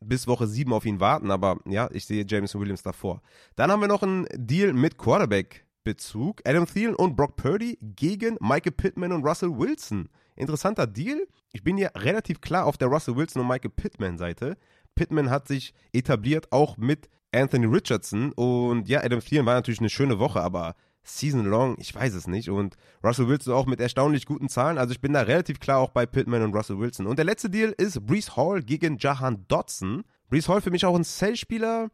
bis Woche 7 auf ihn warten, aber ja, ich sehe Jameson Williams davor. Dann haben wir noch einen Deal mit Quarterback Bezug. Adam Thielen und Brock Purdy gegen Michael Pittman und Russell Wilson. Interessanter Deal. Ich bin hier relativ klar auf der Russell Wilson und Michael Pittman Seite. Pittman hat sich etabliert, auch mit Anthony Richardson. Und ja, Adam Thielen war natürlich eine schöne Woche, aber Season long, ich weiß es nicht. Und Russell Wilson auch mit erstaunlich guten Zahlen. Also ich bin da relativ klar auch bei Pittman und Russell Wilson. Und der letzte Deal ist Brees Hall gegen Jahan Dodson. Brees Hall für mich auch ein Sales-Spieler.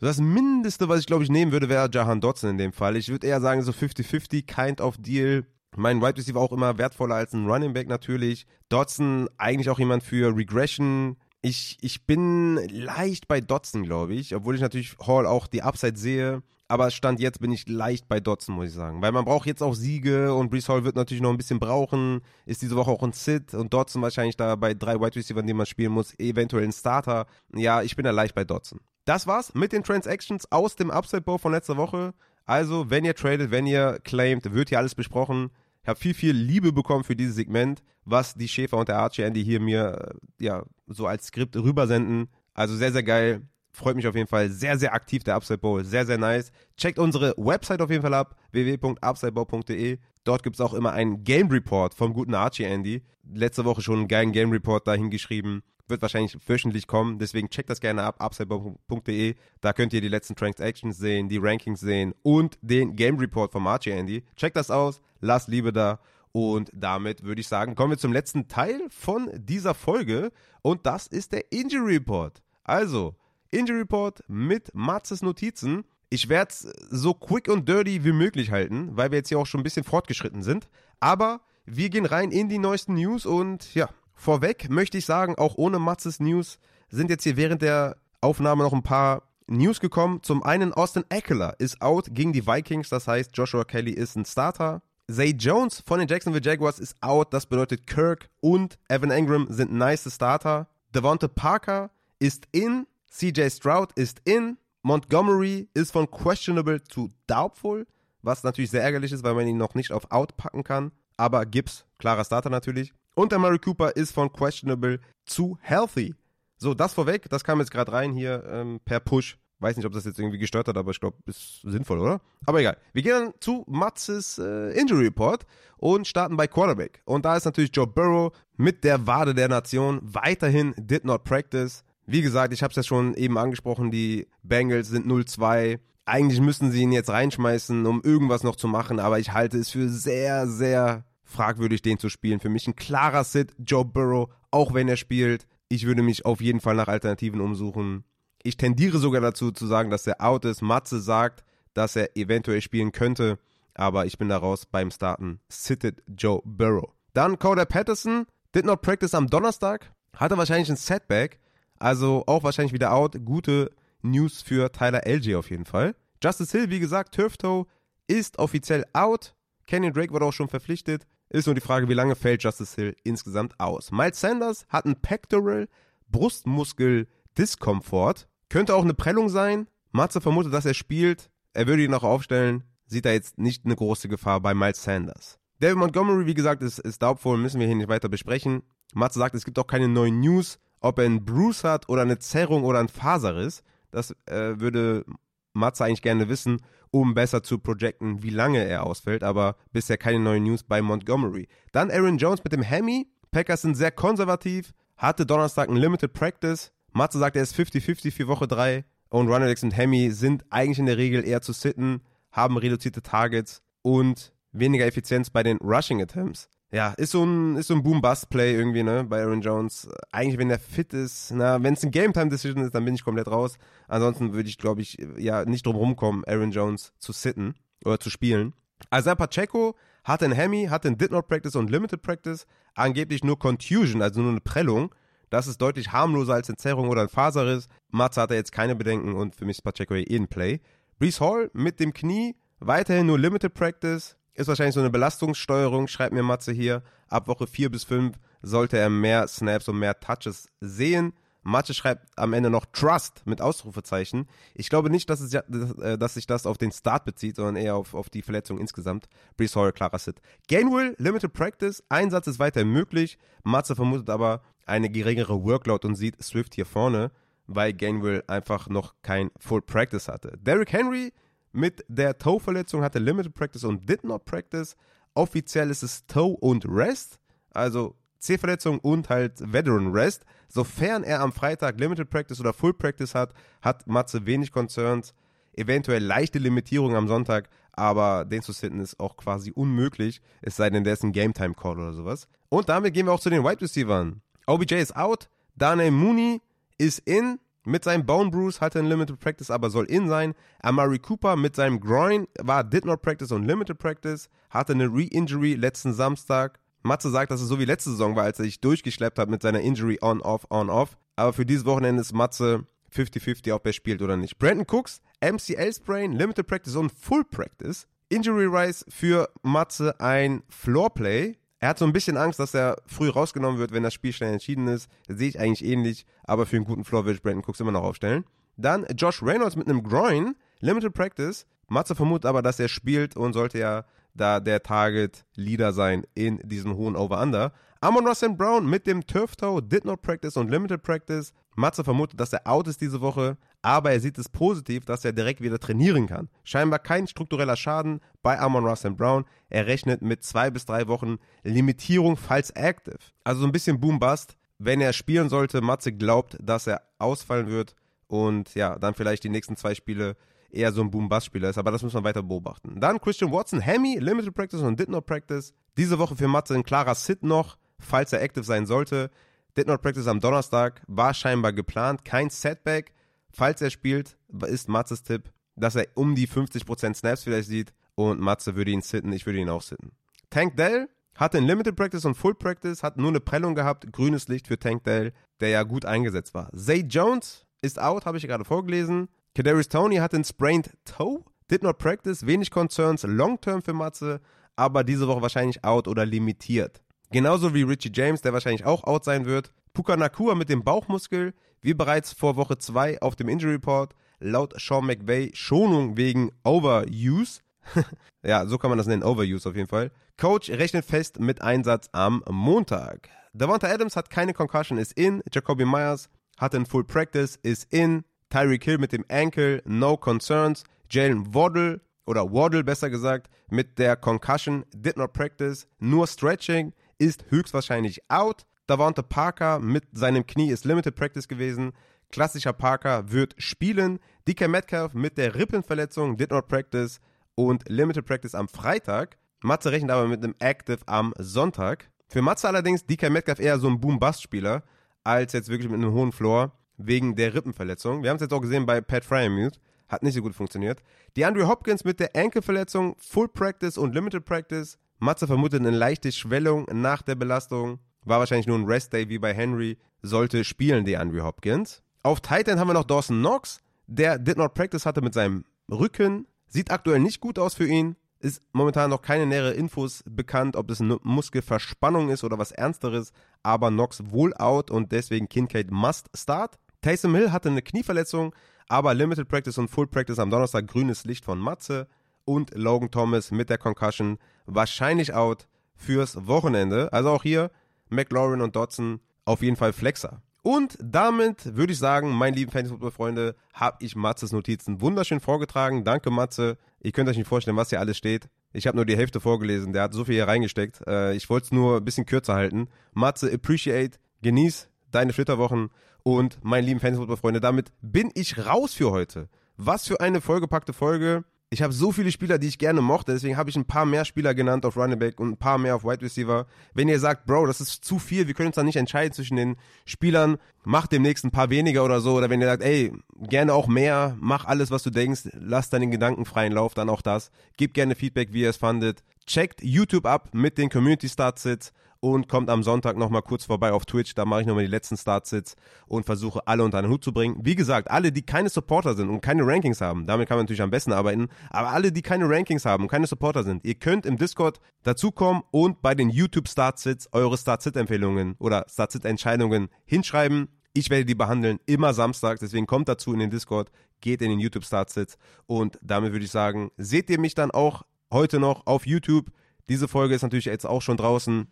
Das Mindeste, was ich glaube ich nehmen würde, wäre Jahan Dodson in dem Fall. Ich würde eher sagen so 50-50, kind of Deal. Mein Wide Receiver auch immer wertvoller als ein Running Back natürlich. Dodson eigentlich auch jemand für Regression. Ich, ich bin leicht bei Dodson, glaube ich, obwohl ich natürlich Hall auch die Upside sehe. Aber Stand jetzt bin ich leicht bei Dodson, muss ich sagen. Weil man braucht jetzt auch Siege und Brees Hall wird natürlich noch ein bisschen brauchen. Ist diese Woche auch ein Sit und Dodson wahrscheinlich da bei drei Wide Receivers, die man spielen muss, eventuell ein Starter. Ja, ich bin da leicht bei Dodson. Das war's mit den Transactions aus dem Upside Bowl von letzter Woche. Also, wenn ihr tradet, wenn ihr claimt, wird hier alles besprochen. Ich habe viel, viel Liebe bekommen für dieses Segment, was die Schäfer und der Archie Andy hier mir äh, ja so als Skript rübersenden. Also sehr, sehr geil. Freut mich auf jeden Fall. Sehr, sehr aktiv, der Upside Bowl. Sehr, sehr nice. Checkt unsere Website auf jeden Fall ab. www.upsidebowl.de. Dort gibt es auch immer einen Game Report vom guten Archie Andy. Letzte Woche schon einen geilen Game Report dahin geschrieben wird wahrscheinlich wöchentlich kommen. Deswegen checkt das gerne ab, upsidebomb.de. Da könnt ihr die letzten Transactions sehen, die Rankings sehen und den Game Report von Archie Andy. Checkt das aus, lasst Liebe da. Und damit würde ich sagen, kommen wir zum letzten Teil von dieser Folge. Und das ist der Injury Report. Also, Injury Report mit Matzes Notizen. Ich werde es so quick und dirty wie möglich halten, weil wir jetzt hier auch schon ein bisschen fortgeschritten sind. Aber wir gehen rein in die neuesten News und ja, Vorweg möchte ich sagen, auch ohne Matzes News sind jetzt hier während der Aufnahme noch ein paar News gekommen. Zum einen Austin Eckler ist out gegen die Vikings, das heißt Joshua Kelly ist ein Starter. Zay Jones von den Jacksonville Jaguars ist out, das bedeutet Kirk und Evan Engram sind nice Starter. Devonta Parker ist in, CJ Stroud ist in, Montgomery ist von questionable zu doubtful, was natürlich sehr ärgerlich ist, weil man ihn noch nicht auf out packen kann. Aber Gibbs, klarer Starter natürlich. Und der Murray Cooper ist von questionable zu healthy. So, das vorweg, das kam jetzt gerade rein hier ähm, per Push. Weiß nicht, ob das jetzt irgendwie gestört hat, aber ich glaube, ist sinnvoll, oder? Aber egal. Wir gehen dann zu Matzes äh, Injury Report und starten bei Quarterback. Und da ist natürlich Joe Burrow mit der Wade der Nation weiterhin did not practice. Wie gesagt, ich habe es ja schon eben angesprochen, die Bengals sind 0-2. Eigentlich müssen sie ihn jetzt reinschmeißen, um irgendwas noch zu machen, aber ich halte es für sehr, sehr fragwürdig, den zu spielen. Für mich ein klarer Sit, Joe Burrow, auch wenn er spielt. Ich würde mich auf jeden Fall nach Alternativen umsuchen. Ich tendiere sogar dazu zu sagen, dass er out ist. Matze sagt, dass er eventuell spielen könnte, aber ich bin daraus beim Starten. Sitted Joe Burrow. Dann Coder Patterson, did not practice am Donnerstag, hatte wahrscheinlich ein Setback, also auch wahrscheinlich wieder out. Gute News für Tyler LG auf jeden Fall. Justice Hill, wie gesagt, Turf Toe ist offiziell out. Kenyon Drake wurde auch schon verpflichtet. Ist nur die Frage, wie lange fällt Justice Hill insgesamt aus. Miles Sanders hat ein Pectoral, Brustmuskel-Diskomfort. Könnte auch eine Prellung sein. Matze vermutet, dass er spielt. Er würde ihn auch aufstellen. Sieht da jetzt nicht eine große Gefahr bei Miles Sanders. David Montgomery, wie gesagt, ist, ist doubtful, müssen wir hier nicht weiter besprechen. Matze sagt, es gibt auch keine neuen News, ob er einen Bruce hat oder eine Zerrung oder ein Faserriss. Das äh, würde Matze eigentlich gerne wissen, um besser zu projecten, wie lange er ausfällt, aber bisher keine neuen News bei Montgomery. Dann Aaron Jones mit dem Hemi. Packers sind sehr konservativ, hatte Donnerstag ein Limited Practice. Matze sagt, er ist 50-50 für Woche 3 und Runnerlegs und Hemi sind eigentlich in der Regel eher zu sitten, haben reduzierte Targets und weniger Effizienz bei den Rushing Attempts. Ja, ist so ein, ist so ein Boom-Bust-Play irgendwie, ne, bei Aaron Jones. Eigentlich, wenn er fit ist, na, wenn es ein Game-Time-Decision ist, dann bin ich komplett raus. Ansonsten würde ich, glaube ich, ja, nicht drum rumkommen, Aaron Jones zu sitten oder zu spielen. Isaiah Pacheco hatte ein Hemi, hatte ein Did Not Practice und Limited Practice. Angeblich nur Contusion, also nur eine Prellung. Das ist deutlich harmloser als eine Zerrung oder ein Faserriss. Matze hatte jetzt keine Bedenken und für mich ist Pacheco eh in Play. Brees Hall mit dem Knie, weiterhin nur Limited Practice, ist wahrscheinlich so eine Belastungssteuerung, schreibt mir Matze hier. Ab Woche 4 bis 5 sollte er mehr Snaps und mehr Touches sehen. Matze schreibt am Ende noch Trust mit Ausrufezeichen. Ich glaube nicht, dass, es, äh, dass sich das auf den Start bezieht, sondern eher auf, auf die Verletzung insgesamt. Brees Hall, klarer Sit. Gainwell, Limited Practice, Einsatz ist weiterhin möglich. Matze vermutet aber eine geringere Workload und sieht Swift hier vorne, weil Gainwell einfach noch kein Full Practice hatte. Derrick Henry, mit der Toe-Verletzung, hatte Limited Practice und did not practice. Offiziell ist es Toe und Rest, also C-Verletzung und halt Veteran Rest. Sofern er am Freitag Limited Practice oder Full Practice hat, hat Matze wenig Concerns. Eventuell leichte Limitierung am Sonntag, aber den zu sitten ist auch quasi unmöglich, es sei denn, der ist ein Game Time Call oder sowas. Und damit gehen wir auch zu den Wide Receivers. OBJ ist out, Dane Mooney ist in, mit seinem Bone Bruise hatte ein Limited Practice, aber soll in sein. Amari Cooper mit seinem Groin war Did Not Practice und Limited Practice, hatte eine Re-Injury letzten Samstag. Matze sagt, dass es so wie letzte Saison war, als er sich durchgeschleppt hat mit seiner Injury on-off, on-off. Aber für dieses Wochenende ist Matze 50-50, ob er spielt oder nicht. Brandon Cooks, MCL-Sprain, Limited Practice und Full Practice. Injury Rise für Matze ein Floorplay. Er hat so ein bisschen Angst, dass er früh rausgenommen wird, wenn das Spiel schnell entschieden ist. Das sehe ich eigentlich ähnlich, aber für einen guten Floor will ich Brandon Cooks immer noch aufstellen. Dann Josh Reynolds mit einem Groin, Limited Practice. Matze vermutet aber, dass er spielt und sollte ja da der Target-Leader sein in diesem hohen Over-Under. Amon Russell Brown mit dem Turf Toe, Did Not Practice und Limited Practice. Matze vermutet, dass er out ist diese Woche, aber er sieht es positiv, dass er direkt wieder trainieren kann. Scheinbar kein struktureller Schaden bei Amon Russell Brown. Er rechnet mit zwei bis drei Wochen Limitierung, falls active. Also so ein bisschen Boom-Bust. Wenn er spielen sollte, Matze glaubt, dass er ausfallen wird und ja, dann vielleicht die nächsten zwei Spiele eher so ein Boom-Bust-Spieler ist, aber das muss man weiter beobachten. Dann Christian Watson, Hemi, Limited Practice und Did Not Practice. Diese Woche für Matze ein klarer Sit noch falls er active sein sollte. Did not practice am Donnerstag, war scheinbar geplant, kein Setback. Falls er spielt, ist Matzes Tipp, dass er um die 50% Snaps vielleicht sieht und Matze würde ihn sitten, ich würde ihn auch sitten. Tank Dell hatte in Limited Practice und Full Practice, hat nur eine Prellung gehabt, grünes Licht für Tank Dell, der ja gut eingesetzt war. Zay Jones ist out, habe ich gerade vorgelesen. Kadarius Tony hatte einen sprained toe, did not practice, wenig Concerns, long term für Matze, aber diese Woche wahrscheinlich out oder limitiert. Genauso wie Richie James, der wahrscheinlich auch out sein wird. Puka Nakua mit dem Bauchmuskel, wie bereits vor Woche 2 auf dem Injury Report, laut Sean McVay Schonung wegen Overuse. ja, so kann man das nennen, Overuse auf jeden Fall. Coach rechnet fest mit Einsatz am Montag. Davante Adams hat keine Concussion, ist in. Jacoby Myers hatte ein Full Practice, ist in. Tyreek Hill mit dem Ankle, no concerns. Jalen Waddle oder Waddle besser gesagt, mit der Concussion, did not practice, nur Stretching ist höchstwahrscheinlich out. Davante Parker mit seinem Knie ist Limited Practice gewesen. Klassischer Parker wird spielen. DK Metcalf mit der Rippenverletzung did not practice und Limited Practice am Freitag. Matze rechnet aber mit einem Active am Sonntag. Für Matze allerdings DK Metcalf eher so ein Boom-Bust-Spieler als jetzt wirklich mit einem hohen Floor wegen der Rippenverletzung. Wir haben es jetzt auch gesehen bei Pat Fryermuth. Hat nicht so gut funktioniert. Die Andrew Hopkins mit der Ankle-Verletzung, Full Practice und Limited Practice. Matze vermutet eine leichte Schwellung nach der Belastung. War wahrscheinlich nur ein Rest-Day wie bei Henry. Sollte spielen, die Andrew Hopkins. Auf Titan haben wir noch Dawson Knox. Der did not practice hatte mit seinem Rücken. Sieht aktuell nicht gut aus für ihn. Ist momentan noch keine nähere Infos bekannt, ob es eine Muskelverspannung ist oder was Ernsteres, aber Knox wohl out und deswegen Kincaid must start. Taysom Hill hatte eine Knieverletzung, aber Limited Practice und Full Practice am Donnerstag grünes Licht von Matze und Logan Thomas mit der Concussion wahrscheinlich out fürs Wochenende. Also auch hier McLaurin und Dodson auf jeden Fall Flexer. Und damit würde ich sagen, meine lieben Fantasy-Football-Freunde, habe ich Matzes Notizen wunderschön vorgetragen. Danke, Matze. Ihr könnt euch nicht vorstellen, was hier alles steht. Ich habe nur die Hälfte vorgelesen. Der hat so viel hier reingesteckt. Äh, ich wollte es nur ein bisschen kürzer halten. Matze, appreciate, genieß deine Flitterwochen. Und meine lieben Fantasy-Football-Freunde, damit bin ich raus für heute. Was für eine vollgepackte Folge ich habe so viele Spieler, die ich gerne mochte, deswegen habe ich ein paar mehr Spieler genannt auf Running Back und ein paar mehr auf Wide Receiver. Wenn ihr sagt, Bro, das ist zu viel, wir können uns da nicht entscheiden zwischen den Spielern, macht demnächst ein paar weniger oder so. Oder wenn ihr sagt, ey, gerne auch mehr, mach alles, was du denkst, lass deinen Gedanken freien Lauf, dann auch das. Gebt gerne Feedback, wie ihr es fandet. Checkt YouTube ab mit den Community Startsits und kommt am Sonntag nochmal kurz vorbei auf Twitch. Da mache ich nochmal die letzten Startsits und versuche alle unter einen Hut zu bringen. Wie gesagt, alle, die keine Supporter sind und keine Rankings haben, damit kann man natürlich am besten arbeiten, aber alle, die keine Rankings haben und keine Supporter sind, ihr könnt im Discord dazukommen und bei den YouTube Startsits eure Startsit-Empfehlungen oder Startsit-Entscheidungen hinschreiben. Ich werde die behandeln immer Samstag, deswegen kommt dazu in den Discord, geht in den YouTube Startsits und damit würde ich sagen, seht ihr mich dann auch heute noch auf YouTube. Diese Folge ist natürlich jetzt auch schon draußen.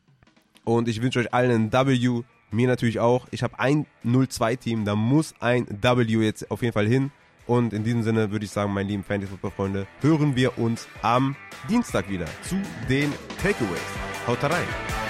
Und ich wünsche euch allen ein W, mir natürlich auch. Ich habe ein 0-2-Team, da muss ein W jetzt auf jeden Fall hin. Und in diesem Sinne würde ich sagen, meine lieben Fantasy-Football-Freunde, hören wir uns am Dienstag wieder zu den Takeaways. Haut rein!